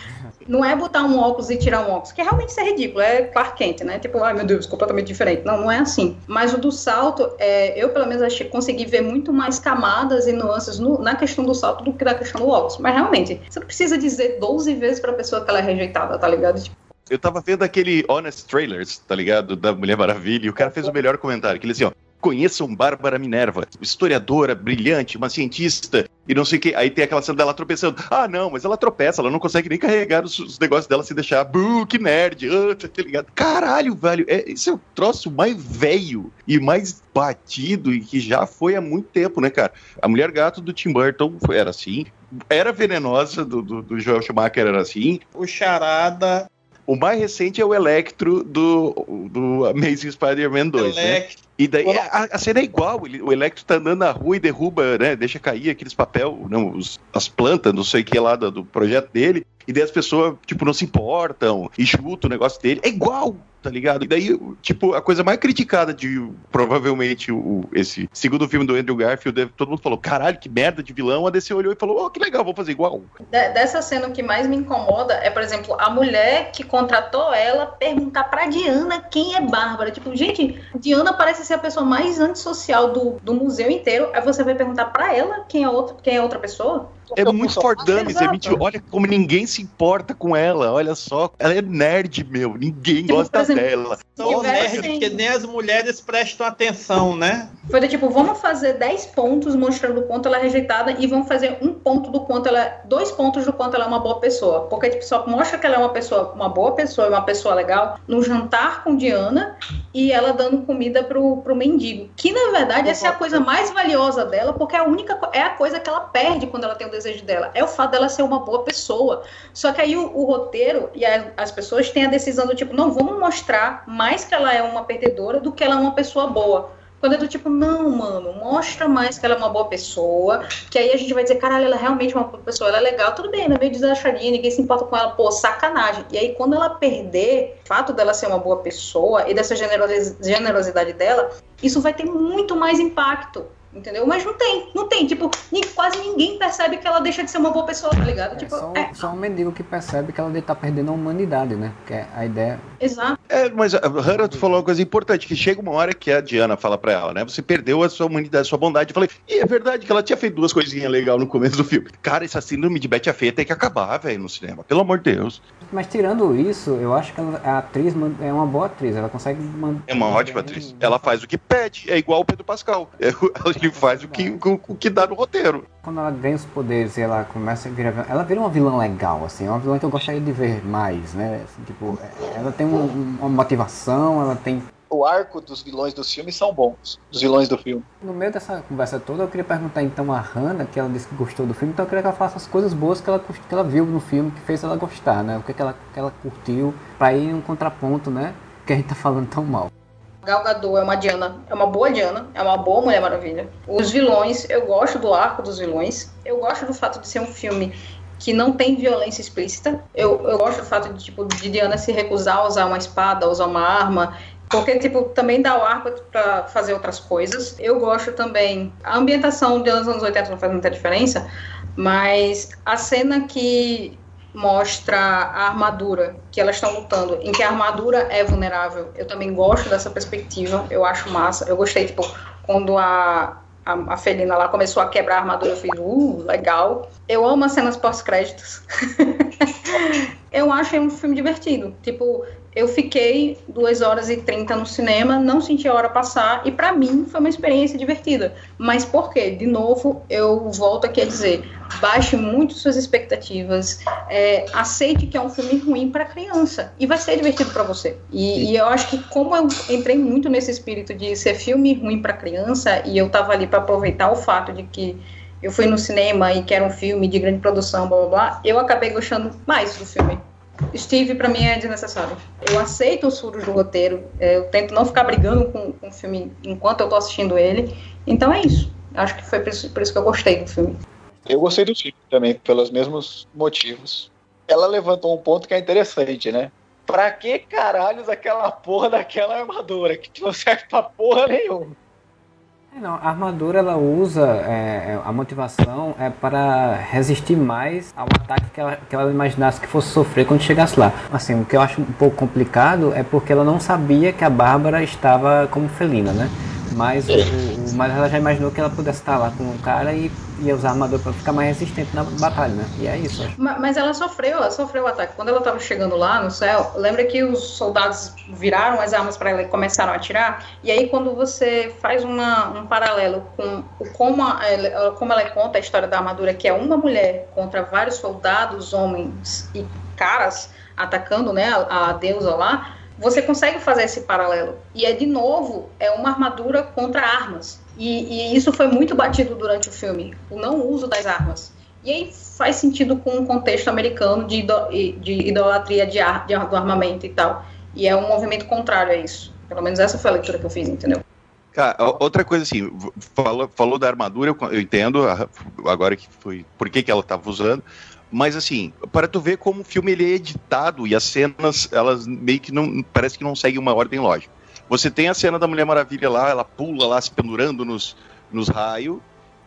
não é botar um óculos e tirar um óculos, que realmente isso é ridículo, é Clark Kent, né? Tipo, ai meu Deus, completamente diferente. Não, não é assim. Mas o do salto, é, eu pelo menos achei consegui ver muito mais camadas e nuances no, na questão do salto do que na questão do óculos. Mas realmente, você não precisa dizer 12 vezes pra pessoa que ela é rejeitada, tá ligado? Tipo, Eu tava vendo aquele Honest Trailers, tá ligado? Da Mulher Maravilha, e o cara fez o melhor comentário, que ele assim, ó. Conheçam Bárbara Minerva, historiadora, brilhante, uma cientista, e não sei o que. Aí tem aquela cena dela tropeçando. Ah, não, mas ela tropeça, ela não consegue nem carregar os, os negócios dela se deixar. Buh, que nerd, ah, tá ligado? Caralho, velho, é, esse é o troço mais velho e mais batido e que já foi há muito tempo, né, cara? A Mulher Gato do Tim Burton era assim. Era venenosa do, do, do Joel Schumacher, era assim. O Charada. O mais recente é o Electro do, do Amazing Spider-Man 2, né? E daí a, a cena é igual, ele- o Electro tá andando na rua e derruba, né? Deixa cair aqueles papel, não, os- as plantas, não sei o que lá do, do projeto dele. E daí as pessoas, tipo, não se importam e chutam o negócio dele. É igual, tá ligado? E daí, tipo, a coisa mais criticada de provavelmente o, esse segundo filme do Andrew Garfield, todo mundo falou, caralho, que merda de vilão. A DC olhou e falou, oh, que legal, vou fazer igual. De- dessa cena o que mais me incomoda é, por exemplo, a mulher que contratou ela perguntar pra Diana quem é Bárbara. Tipo, gente, Diana parece ser a pessoa mais antissocial do, do museu inteiro. Aí você vai perguntar pra ela quem é outra, quem é outra pessoa? É muito for dummies, é mentira. Olha como ninguém se importa com ela, olha só. Ela é nerd, meu, ninguém Tipo, gosta exemplo, dela. São Nossa, nerds sim. que nem as mulheres prestam atenção, né? Foi do tipo, vamos fazer 10 pontos mostrando o quanto ela é rejeitada e vamos fazer um ponto do quanto ela é. Dois pontos do quanto ela é uma boa pessoa. Porque tipo, só mostra que ela é uma pessoa, uma boa pessoa e uma pessoa legal no jantar com Diana e ela dando comida pro, pro mendigo. Que na verdade essa é a coisa mais valiosa dela, porque é a única é a coisa que ela perde quando ela tem o desejo dela. É o fato dela ser uma boa pessoa. Só que aí o, o roteiro e a- as pessoas têm a decisão do tipo, não, vamos mostrar mais que ela é uma perdedora do que ela é uma pessoa boa. Quando é do tipo, não, mano, mostra mais que ela é uma boa pessoa, que aí a gente vai dizer, caralho, ela é realmente uma boa pessoa, ela é legal, tudo bem, ela é meio desachadinha, ninguém se importa com ela, pô, sacanagem. E aí quando ela perder o fato dela ser uma boa pessoa e dessa generosi- generosidade dela, isso vai ter muito mais impacto. Entendeu? Mas não tem, não tem. Tipo, quase ninguém percebe que ela deixa de ser uma boa pessoa, tá ligado? tipo, Só, é, só um mendigo que percebe que ela tá perdendo a humanidade, né? Porque a ideia. exato. É, mas a Hannah tu falou uma coisa importante, que chega uma hora que a Diana fala pra ela, né? Você perdeu a sua humanidade, a sua bondade. Eu falei, e é verdade que ela tinha feito duas coisinhas legais no começo do filme. Cara, essa síndrome de Betty a Feia tem que acabar, velho, no cinema. Pelo amor de Deus. Mas tirando isso, eu acho que ela- a atriz é uma boa atriz. Ela consegue manter. É uma ótima atriz. Ela faz o que pede, é igual o Pedro Pascal. <laughs> É, ele faz o que, o, o que dá no roteiro. Quando ela ganha os poderes e ela começa a virar. Ela vira uma vilã legal, assim. É uma vilã que eu gostaria de ver mais, né? Assim, tipo, é- ela tem um- um- uma motivação, ela tem. O arco dos vilões dos filmes são bons. Dos vilões do filme. No meio dessa conversa toda, eu queria perguntar então a Hannah, que ela disse que gostou do filme, então eu queria que ela falasse as coisas boas que ela, que ela viu no filme, que fez ela gostar, né? O que, que, ela, que ela curtiu, pra ir em um contraponto, né? Que a gente tá falando tão mal. Gal Gadot é uma Diana, é uma boa Diana, é uma boa Mulher Maravilha. Os vilões, eu gosto do arco dos vilões. Eu gosto do fato de ser um filme que não tem violência explícita. Eu, eu gosto do fato de, tipo, de Diana se recusar a usar uma espada, usar uma arma. Porque, tipo, também dá o arco pra fazer outras coisas. Eu gosto também. A ambientação dos anos 80 não faz muita diferença, mas a cena que mostra a armadura que elas estão lutando, em que a armadura é vulnerável. Eu também gosto dessa perspectiva, eu acho massa. Eu gostei, tipo, quando a, a, a Felina lá começou a quebrar a armadura, eu fiz, uh, legal. Eu amo as cenas pós-créditos. <laughs> eu acho um filme divertido. Tipo, eu fiquei 2 horas e 30 no cinema, não senti a hora passar, e pra mim foi uma experiência divertida. Mas por quê? De novo, eu volto aqui a dizer: baixe muito suas expectativas, é, aceite que é um filme ruim para criança, e vai ser divertido para você. E, e eu acho que, como eu entrei muito nesse espírito de ser filme ruim para criança, e eu tava ali para aproveitar o fato de que eu fui no cinema e que era um filme de grande produção, blá blá blá, eu acabei gostando mais do filme. Steve, pra mim, é desnecessário. Eu aceito os furos do roteiro, é, eu tento não ficar brigando com, com o filme enquanto eu tô assistindo ele. Então é isso. Acho que foi por isso, por isso que eu gostei do filme. Eu gostei do filme também, pelos mesmos motivos. Ela levantou um ponto que é interessante, né? Pra que caralhos aquela porra daquela armadura que não serve pra porra nenhuma? É, não, a armadura ela usa, é, é, a motivação é para resistir mais ao ataque que ela, que ela imaginasse que fosse sofrer quando chegasse lá. Assim, o que eu acho um pouco complicado é porque ela não sabia que a Bárbara estava como felina, né? Mas, o, o- mas ela já imaginou que ela pudesse estar lá com o cara e ia usar a armadura para ficar mais resistente na batalha, né? E é isso. eu acho. Ma- Mas ela sofreu, ela sofreu o ataque. Quando ela estava chegando lá no céu, lembra que os soldados viraram as armas para ela e começaram a atirar? E aí, quando você faz uma- um paralelo com como, a- ela, como ela conta a história da armadura, que é uma mulher contra vários soldados, homens e caras atacando né, a, a deusa lá, você consegue fazer esse paralelo. E é de novo, é uma armadura contra armas. E, e isso foi muito batido durante o filme, o não uso das armas. E aí faz sentido com o contexto americano de, de idolatria de ar, de, do armamento e tal. E é um movimento contrário a isso. Pelo menos essa foi a leitura que eu fiz, entendeu? Cara, outra coisa assim, falou, falou da armadura, eu, entendo agora que foi por que, que ela estava usando, mas assim, para tu ver como o filme ele é editado e as cenas, elas meio que não, parece que não seguem uma ordem lógica. Você tem a cena da Mulher Maravilha lá, ela pula lá se pendurando nos, nos raios,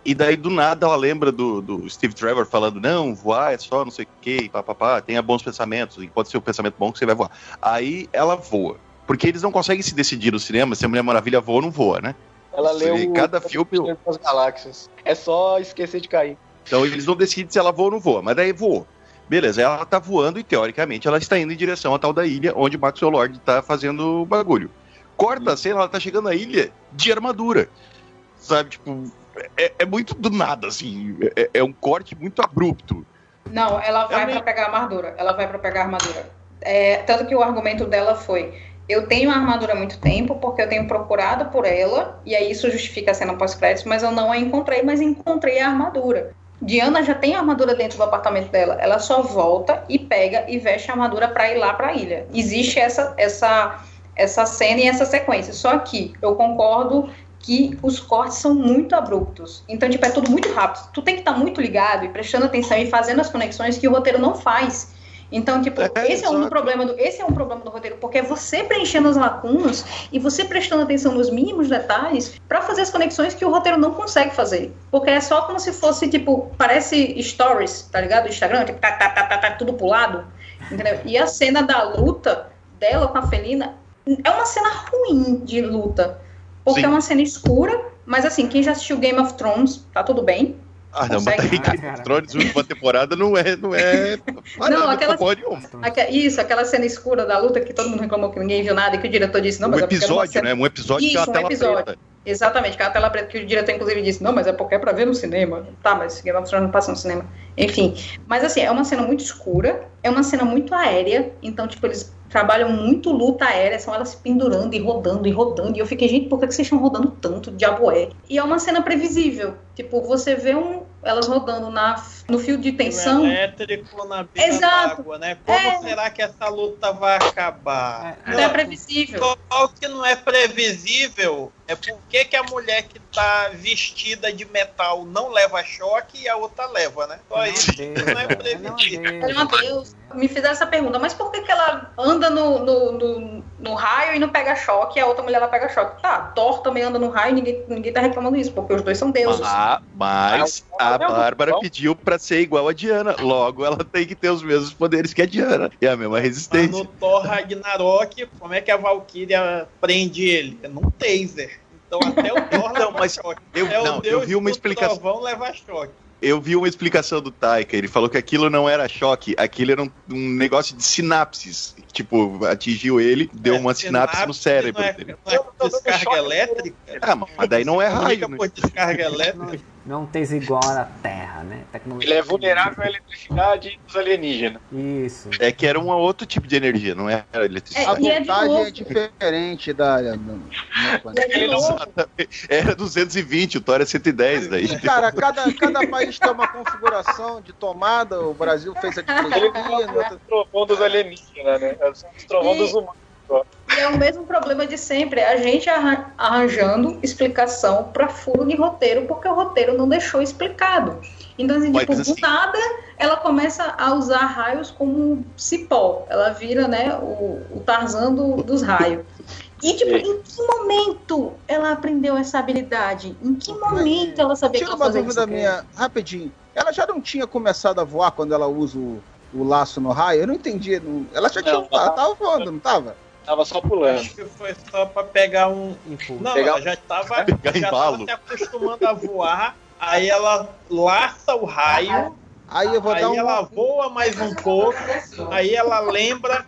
e daí do nada ela lembra do, do Steve Trevor falando, não, voar é só não sei o que, papapá, tenha bons pensamentos, e pode ser um pensamento bom que você vai voar. Aí ela voa. Porque eles não conseguem se decidir no cinema se a Mulher Maravilha voa ou não voa, né? Ela leu E o cada filme das galáxias. É só esquecer de cair. Então eles não decidem se ela voa ou não voa, mas daí voou. Beleza, ela tá voando e teoricamente ela está indo em direção à tal da ilha onde Maxwell Lord tá fazendo o bagulho. Corta a cena, ela tá chegando na ilha de armadura. Sabe, tipo, é, é muito do nada, assim. É, é um corte muito abrupto. Não, ela vai Também- pra pegar a armadura. Ela vai pra pegar a armadura. É, tanto que o argumento dela foi: eu tenho a armadura há muito tempo porque eu tenho procurado por ela e aí isso justifica a cena pós-créditos, mas eu não a encontrei, mas encontrei a armadura. Diana já tem a armadura dentro do apartamento dela. Ela só volta e pega e veste a armadura pra ir lá pra ilha. Existe essa essa essa cena e essa sequência. Só que eu concordo que os cortes são muito abruptos. Então, tipo, é tudo muito rápido. Tu tem que estar muito ligado e prestando atenção e fazendo as conexões que o roteiro não faz. Então, tipo, esse é um problema do esse é um problema do roteiro, porque é você preenchendo as lacunas e você prestando atenção nos mínimos detalhes pra fazer as conexões que o roteiro não consegue fazer. Porque é só como se fosse, tipo, parece stories, tá ligado? Do Instagram, tipo, tá, tá, tá, tá, tá, tudo pulado. Entendeu? E a cena da luta dela com a felina é uma cena ruim de luta. Porque Sim. é uma cena escura, mas assim, quem já assistiu Game of Thrones, tá tudo bem. Ah, não, mas daí Game of Thrones, última temporada, não é. Não é Não, aquela-. Aque- Isso, aquela cena escura da luta que todo mundo reclamou que ninguém viu nada e que o diretor disse, não, Um mas é uma episódio, né? Um episódio que é Isso, a um tela episódio. preta. Exatamente, aquela tela preta que o diretor inclusive disse, não, mas é porque é pra ver no cinema. Tá, mas Game of Thrones não passa no cinema. Enfim, mas assim, é uma cena muito escura, é uma cena muito aérea, então, tipo, eles trabalham muito luta aérea, são elas se pendurando e rodando e rodando, e eu fiquei, gente, por que vocês estão rodando tanto, diabo é? E é uma cena previsível, tipo, você vê um, elas rodando na, no fio de tensão, elétrico na beira Exato. d'água, né? Como É. será que essa luta vai acabar? não é previsível. Qual que não é previsível é por que, que a mulher que tá vestida de metal não leva choque e a outra leva, né? Só isso não é previsível. Meu Deus, me fizeram essa pergunta, mas por que, que ela anda no, no, no, no raio e não pega choque e a outra mulher ela pega choque? Tá, Thor também anda no raio e ninguém, ninguém tá reclamando isso, porque os dois são deuses. Ah, mas a Bárbara pediu pra ser igual a Diana. Logo, ela tem que ter os mesmos poderes que a Diana. E a mesma Mas resistência. no Thor Ragnarok, como é que a Valkyria prende ele? É num taser. Então até o Thor Então, leva mas choque. eu- o não, eu vi uma explicação. Trovão leva choque. Eu vi uma explicação do Taika. Ele falou que aquilo não era choque, aquilo era um, um negócio de sinapses. Tipo, atingiu ele, deu uma sinapse no cérebro Não é, dele. não é descarga elétrica? Ah, mas daí não é raio, né? por descarga <laughs> elétrica. Não tem igual à Terra, né? Tecnologia. Ele é vulnerável à eletricidade dos alienígenas. Isso. É que era um outro tipo de energia, não era A eletricidade. É, e de voltagem novo. é diferente da. da- da- E é de novo, Era 220, o Thor é 110 daí. Cara, cada, cada país tem uma configuração de tomada. O Brasil fez a de Ele não é o trovão dos alienígenas, né? É o trovão dos humanos. E é o mesmo problema de sempre. É a gente arran- arranjando explicação para furo de roteiro, porque o roteiro não deixou explicado. Então, assim, tipo, assim- do nada, ela começa a usar raios como cipó. Ela vira, né, o, o Tarzan do- dos raios. E, tipo, em que momento ela aprendeu essa habilidade? Em que momento ela sabia que Tira ela uma dúvida isso? minha, rapidinho. Ela já não tinha começado a voar quando ela usa o, o laço no raio? Eu não entendi. não- Ela já tinha Não, ela tava voando, não tava? Tava só pulando. Acho que foi só pra pegar um. Não, Pegar- ela já tava, <laughs> Pegar já tava se acostumando a voar. Aí ela laça o raio. Aí eu vou aí dar um. ela voa mais um pouco. Aí ela lembra.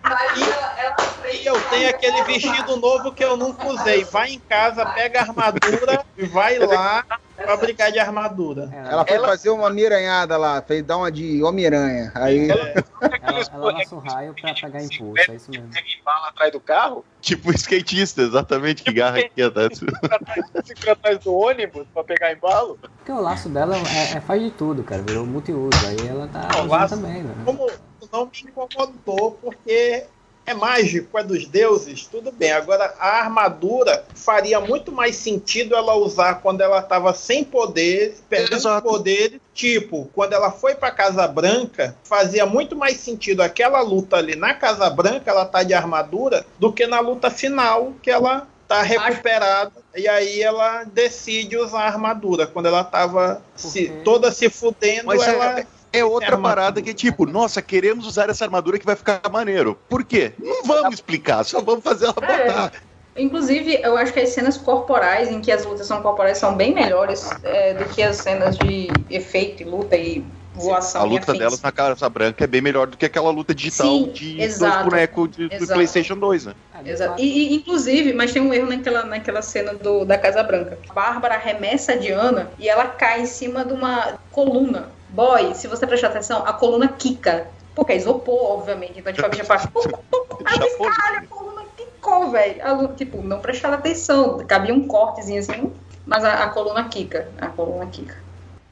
E, e eu tenho aquele vestido novo que eu nunca usei. Vai em casa, pega a armadura e vai lá pra brincar de armadura. Ela foi fazer uma miranhada lá, fez dar uma de Homem-Aranha. Aí. Ela, ela lança o raio pra pegar impulso, é isso mesmo. Pega bala atrás do carro, Tipo skatista, exatamente, que garra aqui atrás. fica atrás do ônibus pra pegar embalo. Porque o laço dela é, é- faz de tudo, cara. Virou multiuso. Aí ela tá Não, usando laço- também, né? Como não me incomodou, porque é mágico, é dos deuses, tudo bem. Agora, a armadura faria muito mais sentido ela usar quando ela estava sem poder, perdendo Exato. poder. Tipo, quando ela foi pra Casa Branca, fazia muito mais sentido aquela luta ali na Casa Branca, ela tá de armadura, do que na luta final, que ela tá recuperada. E aí ela decide usar a armadura. Quando ela tava se- Porque- toda se fudendo, Mas ela. é, é outra parada que é tipo, nossa, queremos usar essa armadura que vai ficar maneiro. Por quê? Não vamos explicar, só vamos fazer ela É. botar. Inclusive, eu acho que as cenas corporais, em que as lutas são corporais, são bem melhores é, do que as cenas de efeito e luta e voação A luta delas na Casa Branca é bem melhor do que aquela luta digital Sim, de exato. dois bonecos de, do. PlayStation 2, né? Exato. E, e, inclusive, mas tem um erro naquela, naquela cena do, da Casa Branca. A Bárbara arremessa a Diana e ela cai em cima de uma coluna. Boy, se você prestar atenção, a coluna quica. Porque é isopor, obviamente. Então a gente já faz. <laughs> caralho, a coluna quicou, velho. A Tipo, não prestaram atenção. Cabia um cortezinho assim, mas a, a coluna quica. A coluna quica.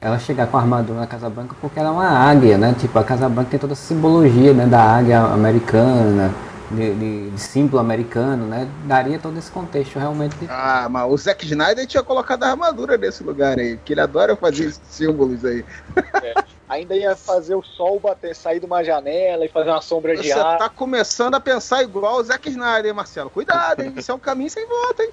Ela chegar com a armadura na Casa Branca porque ela é uma águia, né? Tipo, a Casa Branca tem toda essa simbologia, né? Da águia americana, de, de- de símbolo americano, né? Daria todo esse contexto realmente. de- Ah, mas o Zack Snyder tinha colocado a armadura nesse lugar aí, porque ele adora fazer esses símbolos aí. Ainda ia fazer o sol bater, sair de uma janela e fazer uma sombra de Você ar. tá começando a pensar igual o Zack Snyder, hein, Marcelo? Cuidado, hein? Isso é um caminho sem volta, hein?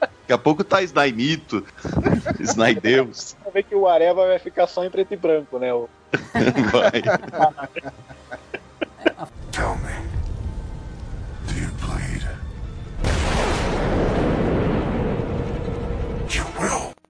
Daqui a pouco tá Snaimito, <laughs> Snaideus. Vai ver que o Areva vai ficar só em preto e branco, né? O- <laughs> Vai. <laughs>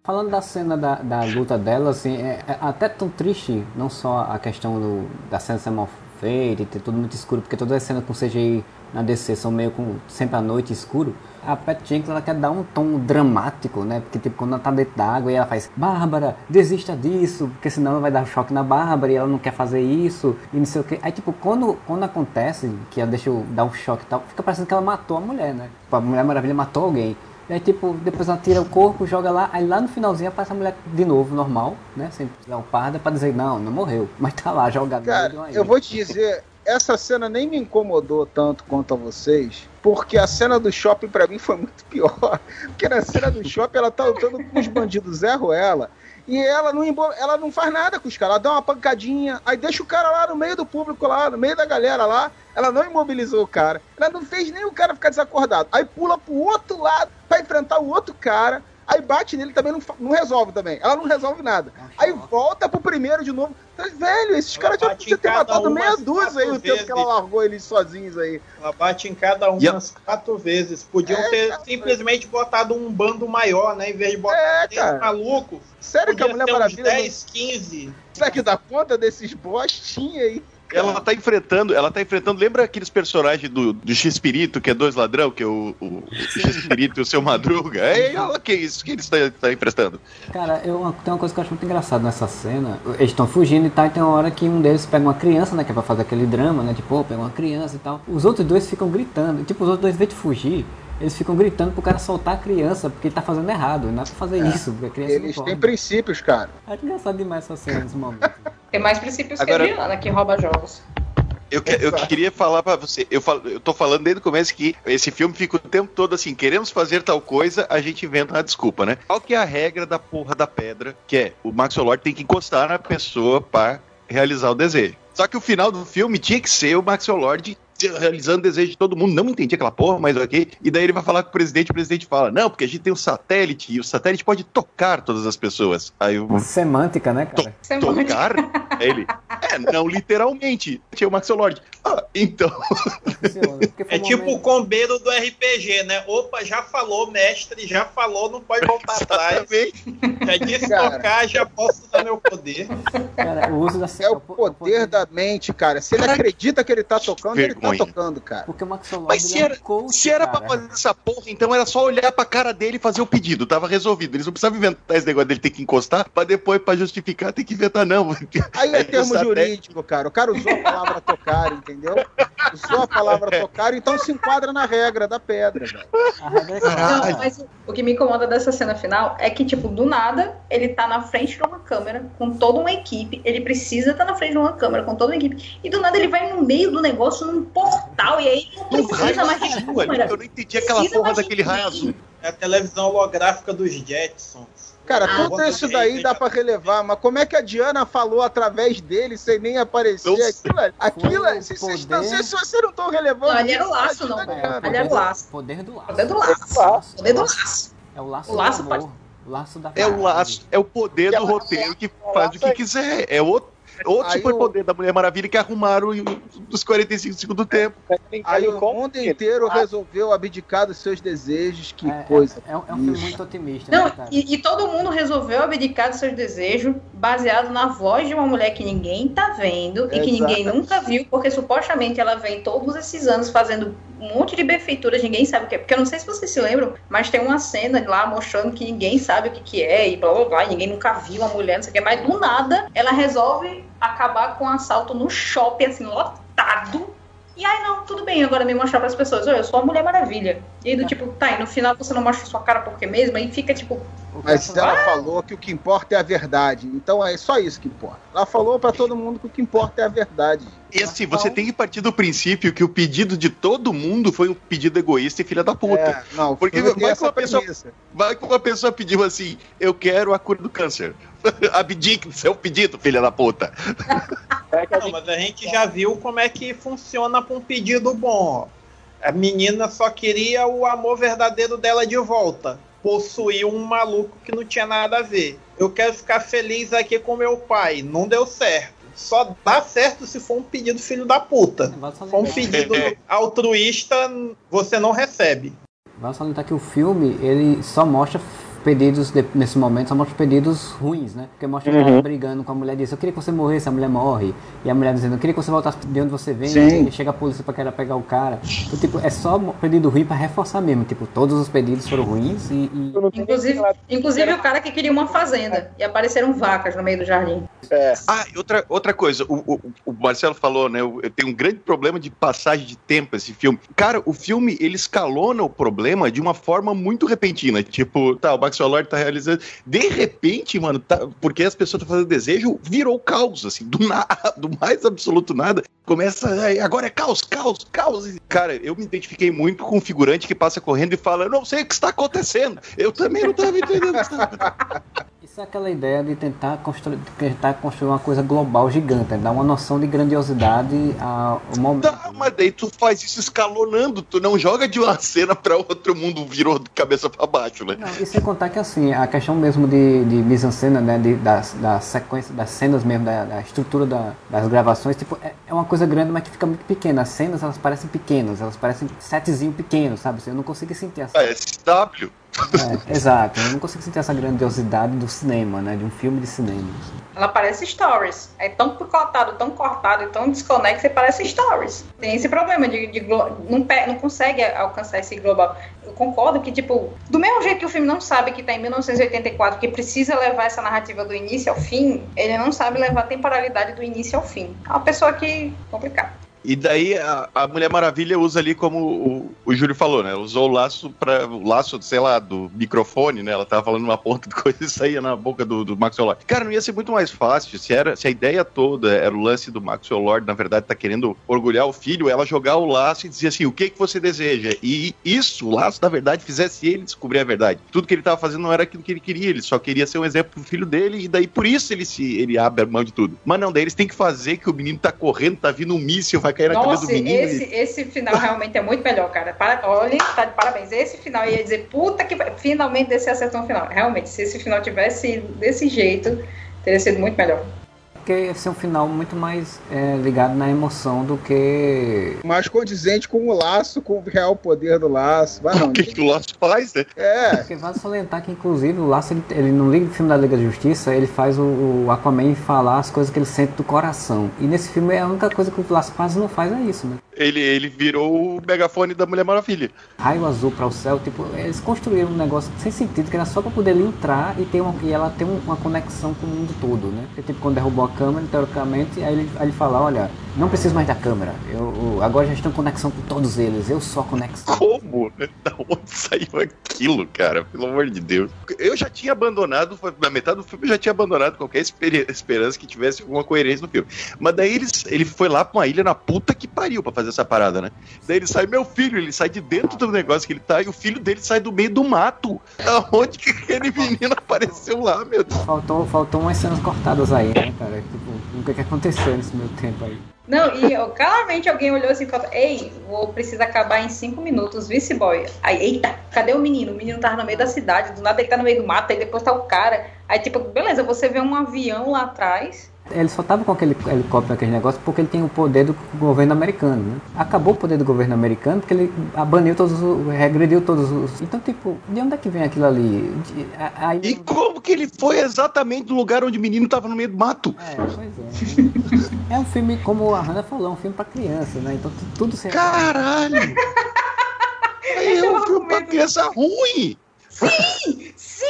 Falando da cena da, da luta dela, assim, é, é até tão triste, não só a questão do, da cena ser mal feita e ter tudo muito escuro, porque todas as cenas com CGI na DC são meio com sempre à noite escuro. A Pat Jenkins ela quer dar um tom dramático, né? Porque tipo, quando ela tá dentro da água e ela faz Bárbara, desista disso, porque senão ela vai dar choque na Bárbara e ela não quer fazer isso, e não sei o que. Aí tipo, quando, quando acontece, que ela deixa eu dar um choque e tal, fica parecendo que ela matou a mulher, né? Tipo, a Mulher Maravilha matou alguém. E aí, tipo, depois ela tira o corpo, joga lá, aí lá no finalzinho aparece a mulher de novo, normal, né? Sem leoparda, pra dizer, não, não morreu. <laughs> Mas tá lá, jogada. Cara, eu vou te dizer, essa cena nem me incomodou tanto quanto a vocês, porque a cena do shopping pra mim foi muito pior. <laughs> Porque na cena do shopping ela tá lutando com os bandidos Zé Ruela. E ela não, embo- ela não faz nada com os caras, ela dá uma pancadinha, aí deixa o cara lá no meio do público, lá, no meio da galera lá. Ela não imobilizou o cara, ela não fez nem o cara ficar desacordado. Aí pula pro outro lado pra enfrentar o outro cara, aí bate nele também, não, não resolve também. Ela não resolve nada. Aí volta pro primeiro de novo. Velho, esses caras já podiam ter matado meia dúzia aí o tempo que ela vezes. largou eles sozinhos aí. Ela bate em cada uma E a- umas quatro vezes. Podiam É, ter cara. simplesmente botado um bando maior, né? Em vez de botar É, três cara. malucos. Sério que a Mulher Maravilha não 10, 15. consegue dar conta desses bostinhos aí? Ela tá enfrentando, ela tá enfrentando. Lembra aqueles personagens do, do X-Espírito, que é dois ladrão, que é o, o, o X-Espírito e o seu Madruga? É, olha que isso que eles estão tá emprestando. Cara, eu, tem uma coisa que eu acho muito engraçada nessa cena. Eles estão fugindo e tal, e tem uma hora que um deles pega uma criança, né? Que é pra fazer aquele drama, né? Tipo, pô, pega uma criança e tal. Os outros dois ficam gritando. E, tipo, os outros dois, em vez de fugir, eles ficam gritando pro cara soltar a criança, porque ele tá fazendo errado. Não é pra fazer isso, porque a criança Eles têm princípios, cara. É engraçado demais essa cena nesse momento. <laughs> Tem mais princípios Agora- que a Diana, que rouba jogos. Eu, que- eu queria falar pra você, eu, falo, eu tô falando desde o começo que esse filme fica o tempo todo assim, queremos fazer tal coisa, a gente inventa uma desculpa, né? Qual que é a regra da porra da pedra? Que é, o Max Lord tem que encostar na pessoa pra realizar o desejo. Só que o final do filme tinha que ser o Max Lord realizando o desejo de todo mundo. Não entendi aquela porra, mas ok. E daí ele vai falar com o presidente, o presidente fala, não, porque a gente tem um satélite e o satélite pode tocar todas as pessoas. Aí o Semântica, né, cara? tocar? <laughs> Aí ele, é, não literalmente. Tinha o Max Lord. Ah, então. <laughs> É tipo o combeiro do RPG, né? Opa, já falou, mestre, já falou, não pode voltar atrás. Já disse Cara. tocar, já posso usar meu poder. Cara, o uso da É o poder da mente, cara. Se ele acredita que ele tá tocando, ele Vergonha. tá tocando, cara. Porque o Max Lord Mas se era, se era pra fazer essa porra, então era só olhar pra cara dele e fazer o pedido. Tava resolvido. Eles não precisavam inventar esse negócio dele ter que encostar pra depois, pra justificar, ter que inventar, não. <laughs> Aí é o termo jurídico, cara. O cara usou a palavra tocar, entendeu? Usou a palavra tocar, então se enquadra na regra da pedra, velho. Não, mas o- o que me incomoda dessa cena final é que, tipo, do nada, ele tá na frente de uma câmera com toda uma equipe. Ele precisa estar na frente de uma câmera com toda uma equipe. E do nada ele vai no meio do negócio num portal. E aí não precisa mais de azul ali, câmera. Eu não entendi aquela Precisa porra daquele raio azul. É a televisão holográfica dos Jetsons. Cara, Ah, tudo isso daí dá pra relevar, mas como é que a Diana falou através dele sem nem aparecer? Aquilo, é- aquilo, é- se, poder- se, não sei se vocês não estão relevando. Não, ali era o laço, tá não. Ali era o laço. Poder do laço. Poder do laço. Poder do laço. É o laço, O laço do amor. O laço da É o laço, é o poder do roteiro que faz o que quiser. É outro, outro Aí superpoder da Mulher Maravilha que arrumaram dos 45 segundos do tempo. Aí o mundo inteiro resolveu abdicar dos seus desejos, que É, coisa. é, é um é um filme muito otimista, Não, né, cara? e, e todo mundo resolveu abdicar dos seus desejos baseado na voz de uma mulher que ninguém tá vendo e que ninguém nunca viu, porque supostamente ela vem todos esses anos fazendo um monte de benfeituras, ninguém sabe o que é. Porque eu não sei se vocês se lembram, mas tem uma cena lá mostrando que ninguém sabe o que, que é e blá blá blá, e ninguém nunca viu uma mulher, não sei o que, mas do nada ela resolve acabar com um assalto no shopping, assim, lotado. E aí, não, tudo bem, agora me mostrar pras pessoas, olha, eu sou a Mulher Maravilha. E aí, do tipo, tá, e no final você não mostra sua cara porque mesmo, aí fica tipo, Mas ela falou que o que importa é a verdade. Então é só isso que importa. Ela falou pra todo mundo que o que importa é a verdade. E assim, você tem que partir do princípio que o pedido de todo mundo foi um pedido egoísta e filha da puta. É, não, Porque vai que, essa uma pessoa, premissa. vai que uma pessoa pediu assim: Eu quero a cura do câncer. <laughs> Abdique do seu pedido, filha da puta. Não, mas a gente já viu como é que funciona pra um pedido bom. A menina só queria o amor verdadeiro dela de volta. Possuir um maluco que não tinha nada a ver. Eu quero ficar feliz aqui com meu pai. Não deu certo. Só dá certo se for um pedido filho da puta. Se for um pedido <laughs> altruísta, você não recebe. Vale salientar que o filme, ele só mostra pedidos, de- nesse momento, só mostra pedidos ruins, né? Porque mostra o cara Uhum. brigando com a mulher e diz, eu queria que você morresse, a mulher morre. E a mulher dizendo, eu queria que você voltasse de onde você vem, Sim. e chega a polícia pra querer pegar o cara. Então, tipo, é só pedido ruim pra reforçar mesmo. Tipo, todos os pedidos foram ruins e... e- Inclusive, inclusive o cara que queria uma fazenda. E apareceram vacas no meio do jardim. Ah, e outra, outra coisa, o, o, o Marcelo falou, né? Eu tenho um grande problema de passagem de tempo esse filme. Cara, o filme ele escalona o problema de uma forma muito repentina. Tipo, tá, o Max Lord tá realizando. De repente, mano, tá, porque as pessoas estão fazendo desejo, virou caos, assim, do nada, <laughs> do mais absoluto nada. Começa, "Ai, agora é caos, caos, caos. Cara, eu me identifiquei muito com um figurante que passa correndo e fala: Eu não sei o que está acontecendo. Eu também não tava entendendo. <laughs> Isso é aquela ideia de tentar construir, tentar construir uma coisa global gigante, né? dar uma noção de grandiosidade ao momento. Tá, mas daí tu faz isso escalonando, tu não joga de uma <laughs> cena pra outra, o mundo virou de cabeça pra baixo, né? Não, e sem contar que assim, a questão mesmo de, de mise-en-scène, né, de, da, da sequência, das cenas mesmo, da, da estrutura da- das gravações, tipo, é, é uma coisa grande, mas que fica muito pequena. As cenas, elas parecem pequenas, elas parecem setzinho pequeno, sabe? Eu não consigo sentir essa... Ah, SW. É, exato, eu não consigo sentir essa grandiosidade do cinema, né, de um filme de cinema. Ela parece stories. É tão picotado, tão cortado e tão desconexo que parece stories. Tem esse problema de, de não, não consegue alcançar esse global. Eu concordo que, tipo, do mesmo jeito que o filme não sabe que tá em 1984, que precisa levar essa narrativa do início ao fim, ele não sabe levar a temporalidade do início ao fim. É uma pessoa que. complicada. E daí a, a Mulher Maravilha usa ali como o, o Júlio falou, né? Usou o laço para o laço, sei lá, do microfone, né? Ela tava falando uma ponta de <laughs> coisa e saía na boca do, do Maxwell Lord. Cara, não ia ser muito mais fácil se era se a ideia toda era o lance do Maxwell Lord, na verdade, tá querendo orgulhar o filho, ela jogar o laço e dizer assim, o que que você deseja? E isso, o laço, na verdade, fizesse ele descobrir a verdade. Tudo que ele tava fazendo não era aquilo que ele queria, ele só queria ser um exemplo pro filho dele e daí por isso ele se ele abre a mão de tudo. Mas não, daí eles têm que fazer que o menino tá correndo, tá vindo um míssil, vai cair na cabeça Nossa, do menino. esse, e- esse final realmente é muito melhor, cara. Para, olha, tá de parabéns. Esse final ia dizer, puta que. Finalmente desse acertou um final. Realmente, se esse final tivesse desse jeito, teria sido muito melhor. Porque ia ser um final muito mais é, ligado na emoção do que. Mais condizente com o laço, com o real poder do laço. Vai <laughs> não. O que, que o laço faz, né? É. Porque vale salientar que, inclusive, o Laço, ele, ele no filme da Liga da Justiça, ele faz o, o Aquaman falar as coisas que ele sente do coração. E nesse filme, a única coisa que o Laço quase não faz é isso, né? Ele, ele virou o megafone da Mulher Maravilha. Raio azul para o céu, tipo, eles construíram um negócio sem sentido, que era só pra poder ele entrar e, ter uma, e ela ter um- uma conexão com o mundo todo, né? Porque, tipo, quando derrubou a câmera, teoricamente, aí ele, aí ele fala, olha, não preciso mais da câmera, eu, eu- agora já estou em conexão com todos eles, eu a conexão. Como? <laughs> Da onde saiu aquilo, cara? Pelo amor de Deus. Eu já tinha abandonado, na metade do filme eu já tinha abandonado qualquer esperança que tivesse alguma coerência no filme. Mas daí ele, ele foi lá pra uma ilha na puta que pariu pra fazer essa parada, né? Daí ele sai, meu filho, ele sai de dentro do negócio que ele tá e o filho dele sai do meio do mato. <laughs> Aonde que aquele menino apareceu lá, meu Deus? Faltou, faltou umas cenas cortadas aí, né, cara? Tipo, o que, que aconteceu nesse meu tempo aí? Não, e claramente alguém olhou assim e falou: Ei, vou precisa acabar em cinco minutos, vice boy. Aí, eita, cadê o menino? O menino tava no meio da cidade, do nada ele tá no meio do mato, aí depois tá o cara. Aí, tipo, beleza, você vê um avião lá atrás. Ele só tava com aquele helicóptero, aquele negócio, porque ele tem o poder do governo americano, né? Acabou o poder do governo americano porque ele baniu todos os. regrediu todos os. Então, tipo, de onde é que vem aquilo ali? De- a- aí- E como que ele foi exatamente no lugar onde o menino tava no meio do mato? É, pois é. É um filme, como a Hannah falou, é um filme pra criança, né? Então tu- tudo se. Caralho! <laughs> É um filme pra criança ruim! Sim! Sim!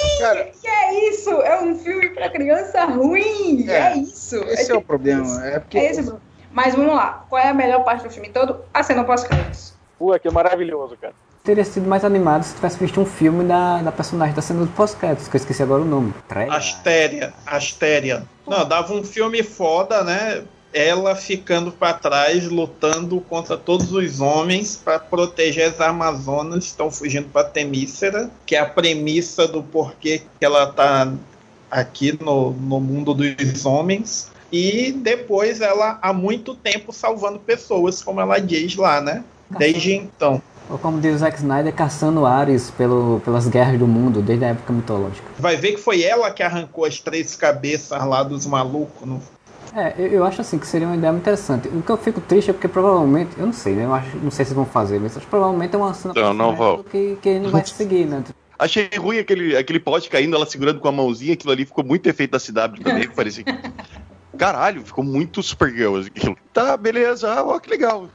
que é isso! É um filme pra criança ruim! É, É, isso! Esse é o problema. É porque É esse. Mas vamos lá, qual é a melhor parte do filme todo? A cena pós-créditos. Pô, que maravilhoso, cara. Teria sido mais animado se tivesse visto um filme da, da personagem da cena do pós-créditos, que eu esqueci agora o nome. Treia. Astéria, Astéria. Não, dava um filme foda, né? Ela ficando pra trás, lutando contra todos os homens pra proteger as Amazonas que estão fugindo pra Temícera, que é a premissa do porquê que ela tá aqui no, no mundo dos homens. E depois ela há muito tempo salvando pessoas, como ela diz lá, né? Desde então. Ou como diz o Zack Snyder, caçando Ares pelo, pelas guerras do mundo, desde a época mitológica. Vai ver que foi ela que arrancou as três cabeças lá dos malucos. No... É, eu, eu acho assim que seria uma ideia muito interessante. O que eu fico triste é porque provavelmente, eu não sei, né? Eu acho, não sei se vão fazer, mas acho que provavelmente é uma cena Não, não vão. que, que não vai seguir, né? Achei ruim aquele, aquele pote caindo, ela segurando com a mãozinha, aquilo ali ficou muito efeito da CW também, parecia que... <laughs> Caralho, ficou muito Supergirl aquilo. Tá, beleza, ó, que legal.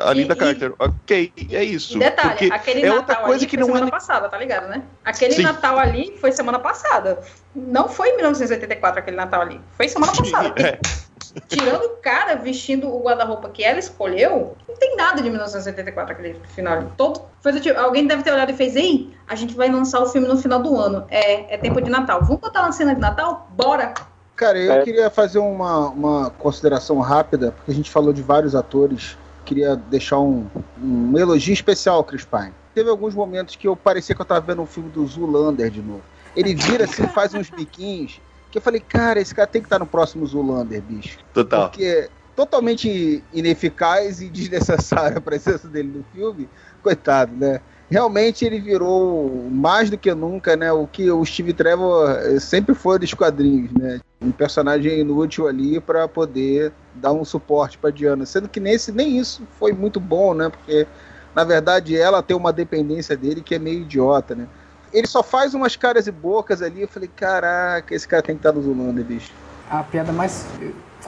A Linda E- Carter, ok, é isso. E detalhe, Porque aquele é Natal outra coisa ali que foi não é semana passada, tá ligado, né? Aquele Sim. Natal ali foi semana passada. Não foi em 1984 aquele Natal ali. Foi semana passada. É. <laughs> Tirando o cara vestindo o guarda-roupa que ela escolheu, não tem nada de 1984 aquele final. Todo, foi do tipo, alguém deve ter olhado e fez, ei, a gente vai lançar o filme no final do ano. É, é tempo de Natal. Vamos botar uma cena de Natal? Bora! Cara, eu É. queria fazer uma, uma consideração rápida, porque a gente falou de vários atores. Queria deixar um, um elogio especial ao Chris Pine. Teve alguns momentos que eu parecia que eu tava vendo um filme do Zulander de novo. Ele vira assim, faz uns biquinhos, que eu falei, cara, esse cara tem que estar no próximo Zulander, bicho. Total. Porque é totalmente ineficaz e desnecessária a presença dele no filme, coitado, né? Realmente ele virou mais do que nunca, né? O que o Steve Trevor eh, sempre foi dos quadrinhos, né? Um personagem inútil ali para poder dar um suporte para Diana, sendo que nesse nem isso foi muito bom, né? Porque na verdade ela tem uma dependência dele que é meio idiota, né? Ele só faz umas caras e bocas ali. Eu falei, caraca, esse cara tem que estar no Zulander, bicho. A piada mais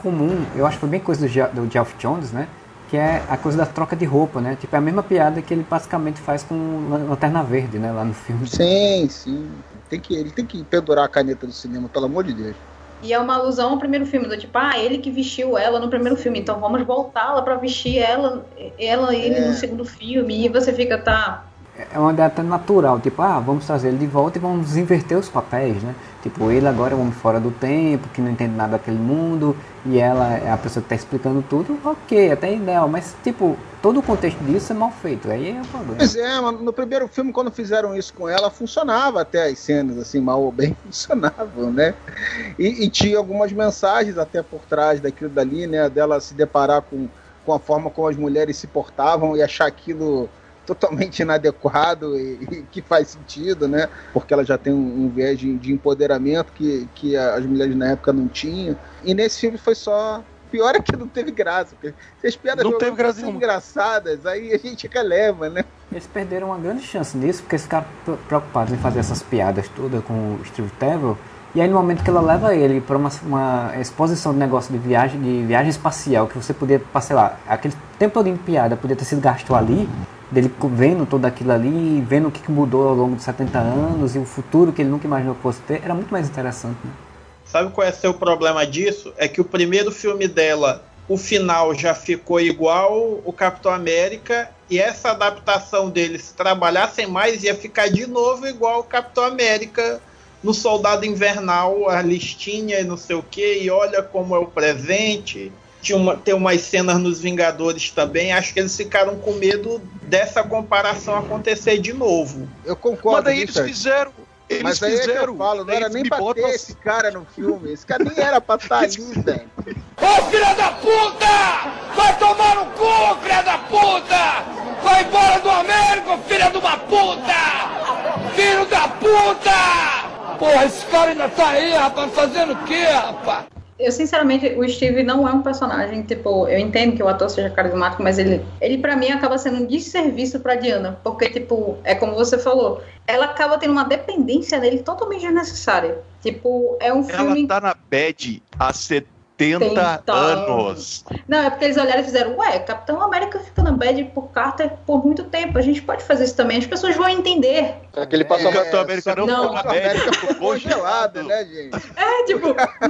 comum, eu acho que foi bem coisa do, Ge- do Geoff Jones, né? Que é a coisa da troca de roupa, né? Tipo, é a mesma piada que ele basicamente faz com Lan- Lanterna Verde, né? Lá no filme. Sim, sim. Tem que, ele tem que pendurar a caneta do cinema, pelo amor de Deus. E é uma alusão ao primeiro filme, do tipo, ah, ele que vestiu ela no primeiro filme, então vamos voltá-la pra vestir ela, ela ele É. no segundo filme. E você fica, tá. É uma ideia até natural, tipo, ah, vamos trazer ele de volta e vamos inverter os papéis, né? Tipo, ele agora é um homem fora do tempo, que não entende nada daquele mundo, e ela é a pessoa que tá explicando tudo, ok, até ideal, mas tipo, todo o contexto disso é mal feito, aí é o problema. Pois é, no primeiro filme, quando fizeram isso com ela, funcionava até as cenas, assim, mal ou bem, <laughs> funcionavam, né? E, e tinha algumas mensagens até por trás daquilo dali, né? Dela se deparar com, com a forma como as mulheres se portavam e achar aquilo totalmente inadequado e, e que faz sentido, né? Porque ela já tem um, um viés de, de empoderamento que, que as mulheres na época não tinham. E nesse filme foi só. Pior é que não teve graça. as piadas Não teve graça engraçadas, aí a gente releva, né? Eles perderam uma grande chance nisso, porque eles ficaram pre- preocupados em fazer essas piadas todas com o Steve Trevor. E aí no momento que ela leva ele para uma, uma exposição de negócio de viagem, de viagem espacial, que você podia, sei lá, aquele tempo todo de piada podia ter sido gasto ali, dele vendo tudo aquilo ali, vendo o que que mudou ao longo de 70 anos e o futuro que ele nunca imaginou que fosse ter, era muito mais interessante, né? Sabe qual é o seu problema disso? É que o primeiro filme dela, o final já ficou igual o Capitão América, e essa adaptação dele, se trabalhassem mais, ia ficar de novo igual o Capitão América no Soldado Invernal, a listinha e não sei o que, e olha como é o presente. Tinha uma, tem umas cenas nos Vingadores também. Acho que eles ficaram com medo dessa comparação acontecer de novo. Eu concordo. Mas daí eles fizeram. Eles Mas aí é que fizeram. eu falo, não era nem pra botam ter esse cara no filme. Esse cara nem era pra estar ali, velho. Ô filha da puta! Vai tomar no cu, filha da puta! Vai embora do Américo, filha de uma puta! Filho da puta! Porra, esse cara ainda tá aí, rapaz, fazendo o quê, rapaz? Eu, sinceramente, o Steve não é um personagem, tipo, eu entendo que o ator seja carismático, mas ele, ele para mim, acaba sendo um desserviço pra Diana. Porque, tipo, é como você falou, ela acaba tendo uma dependência nele totalmente desnecessária. Tipo, é um Ela filme. tá na bad há 70 70 anos. Não, é porque eles olharam e fizeram, ué, Capitão América fica na bad por Carter por muito tempo. A gente pode fazer isso também, as pessoas vão entender. Aquele passou O Capitão América não, Não. A América ficou congelada, né, gente? É, tipo,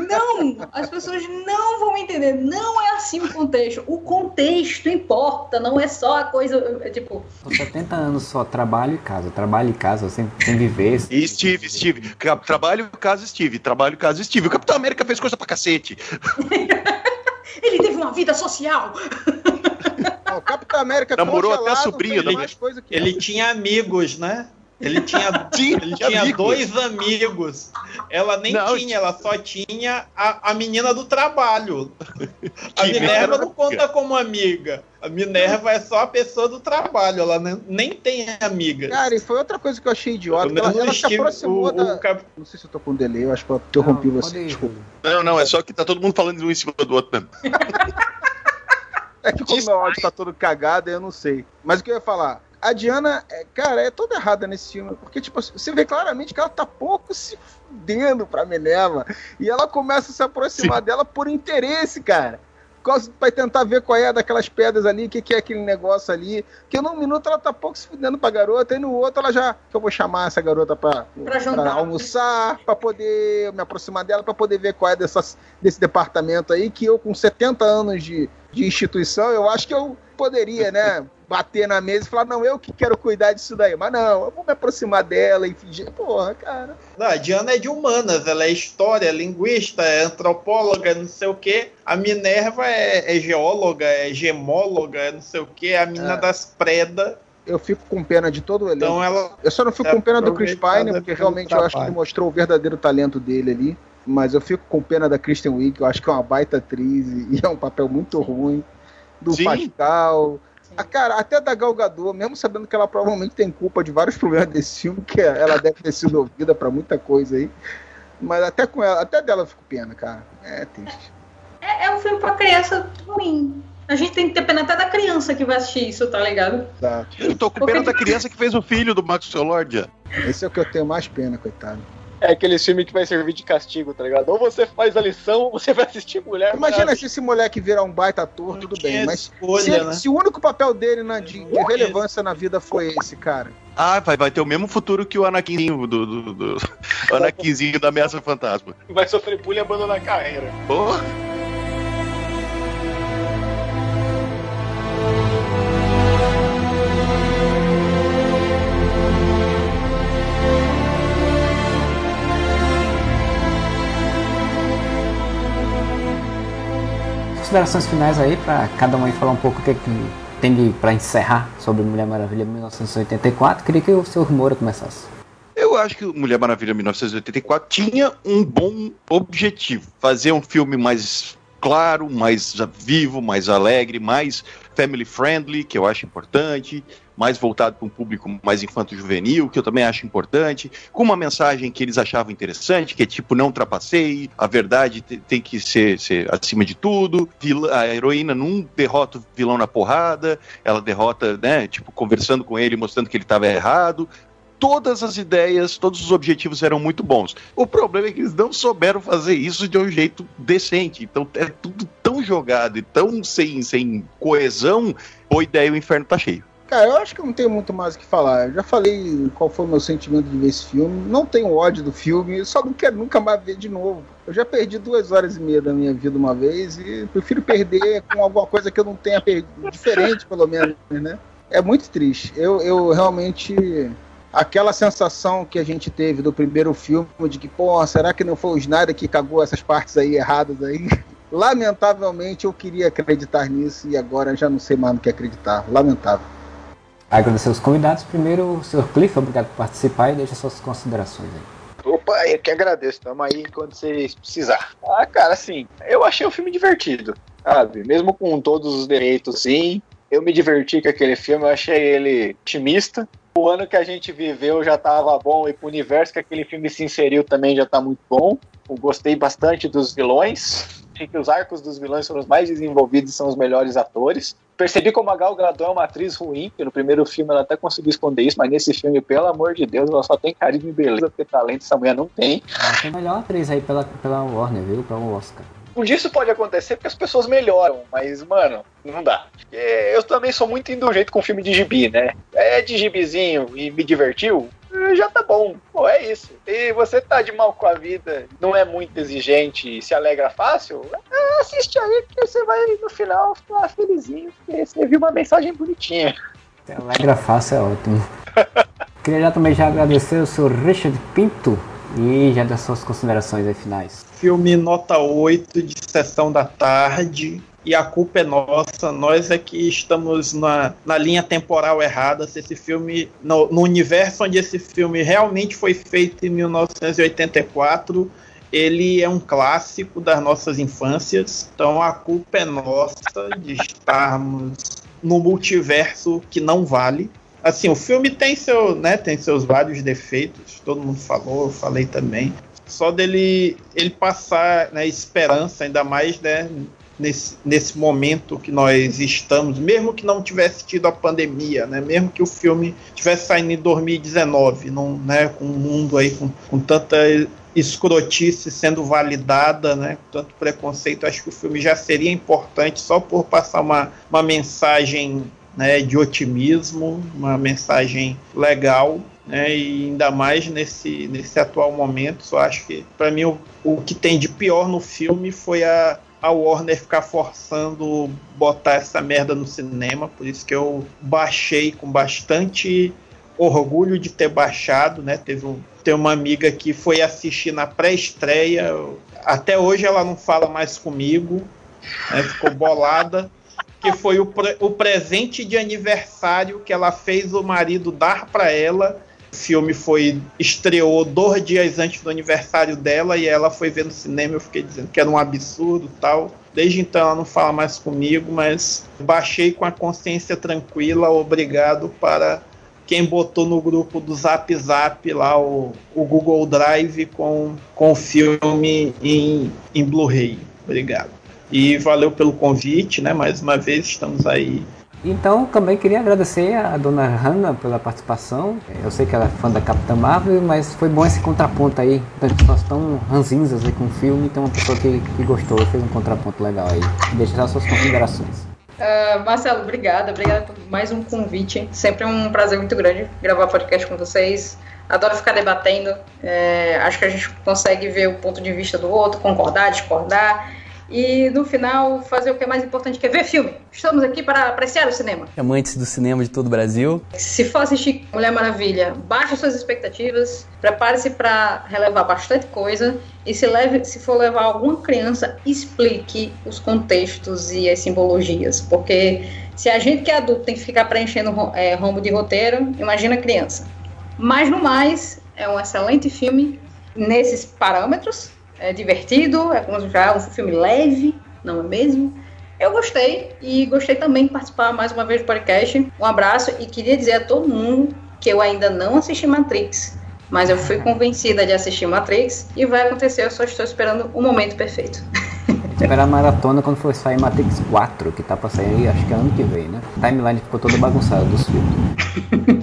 não, as pessoas não vão entender. Não é assim o contexto. O contexto importa, não é só a coisa, é, tipo, São 70 anos só, trabalho e casa, trabalho e casa, sem, sem viver. E Steve, Steve. Trabalho caso Steve, trabalho caso Steve. O Capitão América fez coisa pra cacete. <laughs> ele teve uma vida social. O Capitão América Namorou até a sobrinha mais coisa que Ele tinha amigos, né? Ele tinha, <laughs> ele tinha amigos. dois amigos. Ela nem Não, tinha, ela só tinha a, a menina do trabalho. <laughs> A Minerva não conta como amiga. A Minerva é só a pessoa do trabalho, ela nem, nem tem amigas. Cara, e foi outra coisa que eu achei idiota. Que Ela, ela se aproximou o- da. o Cap- Não sei se eu tô com delay, eu acho que eu interrompi Não, você. Desculpa. Não, não, é só que tá todo mundo falando um em cima do outro mesmo. <laughs> É que como meu áudio tá todo cagado, eu não sei. Mas o que eu ia falar? A Diana, é, cara, é toda errada nesse filme. Porque, tipo, você vê claramente que ela tá pouco se fudendo pra Minerva. E ela começa a se aproximar dela por interesse, cara. Por causa- Pra tentar ver qual é daquelas pedras ali, o que, que é aquele negócio ali. Porque num minuto ela tá pouco se fudendo pra garota, e no outro ela já. Que eu vou chamar essa garota pra, Pra jantar. almoçar, pra poder me aproximar dela, pra poder ver qual é dessas, desse departamento aí, que eu com 70 anos de, de instituição, eu acho que eu poderia, né? Bater na mesa e falar, não, eu que quero cuidar disso daí. Mas não, eu vou me aproximar dela e fingir. Porra, cara. Não, a Diana é de humanas, ela é história, é linguista, é antropóloga, não sei o quê. A Minerva é, é geóloga, é gemóloga, é não sei o quê. A menina É. das predas. Eu fico com pena de todo o elenco. Então ela. Eu só não fico É com pena do Chris Pine, porque realmente eu acho que mostrou o verdadeiro talento dele ali. Mas eu fico com pena da Kristen Wiig, eu acho que é uma baita atriz e <laughs> é um papel muito ruim. Do Sim. Pascal. A cara, até da Gal Gadot, mesmo sabendo que ela provavelmente tem culpa de vários problemas desse filme, que ela deve ter sido ouvida pra muita coisa aí. Mas até com ela, até dela eu fico pena, cara. É triste. É, é um filme pra criança ruim. A gente tem que ter pena até da criança que vai assistir isso, tá ligado? Exato. Eu tô com pena da criança que fez o filho do Max Lordia. Esse é o que eu tenho mais pena, coitado. É aquele filme que vai servir de castigo, tá ligado? Ou você faz a lição, ou você vai assistir Mulher Imagina se esse moleque virar um baita ator, tudo bem. Mas escolha, se, né? se o único papel dele na, de, de relevância na vida foi esse, cara. Ah, vai, vai ter o mesmo futuro que o Anakinzinho do, do, do- o <laughs> Anakinzinho da Ameaça Fantasma. Vai sofrer bullying e abandonar a carreira. Porra. Considerações finais aí pra cada um aí falar um pouco o que, é que tem pra encerrar sobre Mulher Maravilha 1984. Queria que o seu Moura começasse. Eu acho que Mulher Maravilha 1984 tinha um bom objetivo: fazer um filme mais claro, mais vivo, mais alegre, mais family friendly, que eu acho importante, mais voltado para um público mais infanto-juvenil, que eu também acho importante, com uma mensagem que eles achavam interessante, que é tipo, não trapaceie, a verdade te- tem que ser, ser acima de tudo, a heroína não derrota o vilão na porrada, ela derrota, né, tipo, conversando com ele, mostrando que ele estava errado, todas as ideias, todos os objetivos eram muito bons. O problema é que eles não souberam fazer isso de um jeito decente. Então é tudo tão jogado e tão sem, sem coesão. Boa ideia, o inferno tá cheio. Cara, eu acho que eu não tenho muito mais o que falar. Eu já falei qual foi o meu sentimento de ver esse filme. Não tenho ódio do filme, só não quero nunca mais ver de novo. Eu já perdi duas horas e meia da minha vida uma vez e prefiro perder <laughs> com alguma coisa que eu não tenha perdido, diferente pelo menos, né? É muito triste. Eu, eu realmente. Aquela sensação que a gente teve do primeiro filme de que, pô, será que não foi o Snyder que cagou essas partes aí erradas aí? <laughs> Lamentavelmente eu queria acreditar nisso e agora já não sei mais no que acreditar. Lamentável. Agradecer os convidados. Primeiro, o Sr. Cliff, obrigado por participar e deixa suas considerações aí. Opa, eu que agradeço. Tamo aí quando vocês precisar. Ah, cara, assim, eu achei o filme divertido, sabe? Mesmo com todos os defeitos, sim. Eu me diverti com aquele filme, eu achei ele otimista. O ano que a gente viveu já tava bom e pro universo que aquele filme se inseriu também já tá muito bom. Eu gostei bastante dos vilões. Achei que os arcos dos vilões foram os mais desenvolvidos e são os melhores atores. Percebi como a Gal Gadot é uma atriz ruim, que no primeiro filme ela até conseguiu esconder isso, mas nesse filme, pelo amor de Deus, ela só tem carisma e beleza, porque talento essa mulher não tem. Ela tem a melhor atriz aí pela, pela Warner, viu? Pelo Oscar. Um dia isso pode acontecer porque as pessoas melhoram, mas, mano, não dá. Porque eu também sou muito indulgente com filme de gibi, né? É de gibizinho e me divertiu, eh, já tá bom. Pô, é isso. E você tá de mal com a vida, não é muito exigente e se alegra fácil, eh, assiste aí que você vai no final ficar felizinho, porque você viu uma mensagem bonitinha. Alegra fácil é ótimo. <laughs> Queria já também já agradecer o Sr. Richard Pinto e já dar suas considerações aí finais. Filme nota 8 de sessão da tarde. E a culpa é nossa, nós é que estamos na, na linha temporal errada. Se esse filme, no, no universo onde esse filme realmente foi feito em 1984, ele é um clássico das nossas infâncias. Então a culpa é nossa de estarmos no multiverso que não vale. Assim, o filme tem, seu, né, tem seus vários defeitos, todo mundo falou, eu falei também. Só dele ele passar né, esperança, ainda mais né, nesse, nesse momento que nós estamos, mesmo que não tivesse tido a pandemia, né, mesmo que o filme tivesse saindo em 2019, não, né, com um mundo aí com, com tanta escrotice sendo validada, né, tanto preconceito, acho que o filme já seria importante só por passar uma, uma mensagem né, de otimismo, uma mensagem legal, né, e ainda mais nesse, nesse atual momento. Só acho que, para mim, o, o que tem de pior no filme foi a, a Warner ficar forçando botar essa merda no cinema, por isso que eu baixei com bastante orgulho de ter baixado, né? Teve um, tem uma amiga que foi assistir na pré-estreia, até hoje ela não fala mais comigo, né, ficou bolada que foi o, pre o presente de aniversário que ela fez o marido dar para ela. O filme foi estreou dois dias antes do aniversário dela e ela foi ver no cinema. Eu fiquei dizendo que era um absurdo tal. Desde então ela não fala mais comigo, mas baixei com a consciência tranquila. Obrigado para quem botou no grupo do Zap Zap lá o, o Google Drive com, com o filme em, em Blu-ray. Obrigado. E valeu pelo convite, né? Mais uma vez estamos aí Então, também queria agradecer a dona Hannah pela participação. Eu sei que ela é fã da Capitã Marvel, mas foi bom esse contraponto aí. Das pessoas tão ranzinzas aí com o filme, então uma pessoa que, que gostou fez um contraponto legal aí. Deixar suas considerações. Uh, Marcelo, obrigada. Obrigada por mais um convite. Sempre um prazer muito grande gravar podcast com vocês. Adoro ficar debatendo. É, acho que a gente consegue ver o ponto de vista do outro, concordar, discordar. E no final, fazer o que é mais importante, que é ver filme. Estamos aqui para apreciar o cinema. Amantes do cinema de todo o Brasil. Se for assistir Mulher Maravilha, baixe suas expectativas, prepare-se para relevar bastante coisa. E se, leve, se for levar alguma criança, explique os contextos e as simbologias. Porque se a gente que é adulto tem que ficar preenchendo é, rombo de roteiro, imagina criança. Mas no mais, é um excelente filme nesses parâmetros é divertido, é como já um filme leve, não é mesmo? Eu gostei e gostei também de participar mais uma vez do podcast. Um abraço e queria dizer a todo mundo que eu ainda não assisti Matrix, mas eu fui convencida de assistir Matrix e vai acontecer, eu só estou esperando o momento perfeito. <laughs> Esperar a maratona quando for sair Matrix 4, que tá pra sair acho que é ano que vem, né? A timeline ficou toda bagunçada dos filmes. <laughs>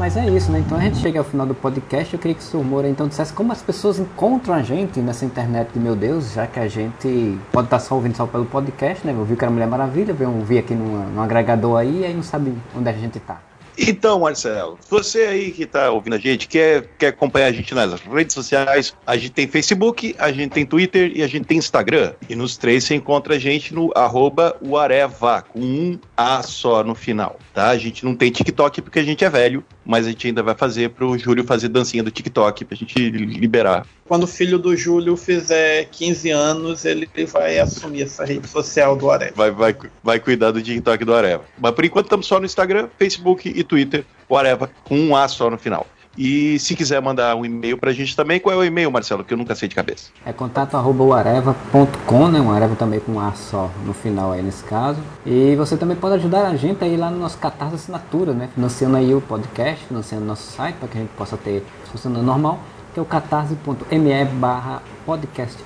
Mas é isso, né? Então a gente chega ao final do podcast. Eu queria que o Sr. Moura então dissesse como as pessoas encontram a gente nessa internet de meu Deus, já que a gente pode estar só ouvindo só pelo podcast, né? Ouviu que era Mulher Maravilha, veio ouvir aqui num, num agregador aí e aí não sabe onde a gente tá. Então, Marcelo, você aí que está ouvindo a gente, quer, quer acompanhar a gente nas redes sociais, a gente tem Facebook, a gente tem Twitter e a gente tem Instagram. E nos três você encontra a gente no arroba Uareva, com um A só no final, tá? A gente não tem TikTok porque a gente é velho, mas a gente ainda vai fazer pro Júlio fazer dancinha do TikTok pra gente liberar. Quando o filho do Júlio fizer 15 anos, ele vai assumir essa rede social do Areva. Vai, vai, vai cuidar do TikTok do Areva. Mas por enquanto estamos só no Instagram, Facebook e Twitter, o Areva, com um A só no final. E se quiser mandar um e-mail pra gente também, qual é o e-mail, Marcelo? Que eu nunca sei de cabeça. É contato arroba né? Um areva também com um A só no final aí nesse caso. E você também pode ajudar a gente aí lá no nosso Catarse Assinatura, né? Financiando aí o podcast, financiando nosso site para que a gente possa ter funcionando normal, que é o catarse.me barra podcast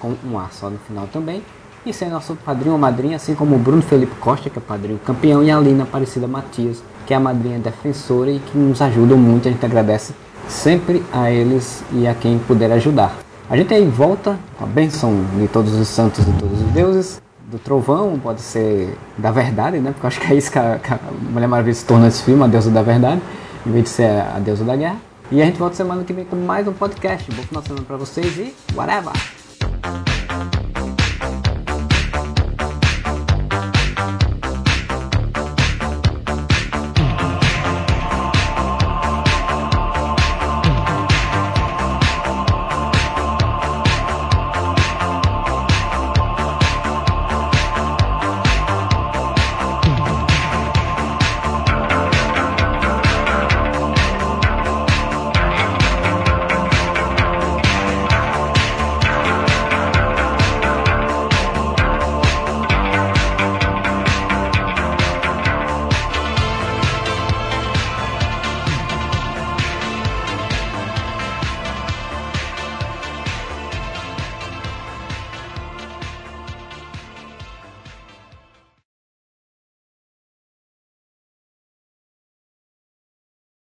com um A só no final também. E ser nosso padrinho ou madrinha, assim como o Bruno Felipe Costa, que é padrinho campeão, e a Lina Aparecida Matias, que é a madrinha defensora e que nos ajudam muito. A gente agradece sempre a eles e a quem puder ajudar. A gente aí volta com a bênção de todos os santos e todos os deuses, do trovão, pode ser da verdade, né? Porque eu acho que é isso que a, que a Mulher Maravilha se torna esse filme, a deusa da verdade, em vez de ser a deusa da guerra. E a gente volta semana que vem com mais um podcast. Bom final de semana pra vocês e whatever!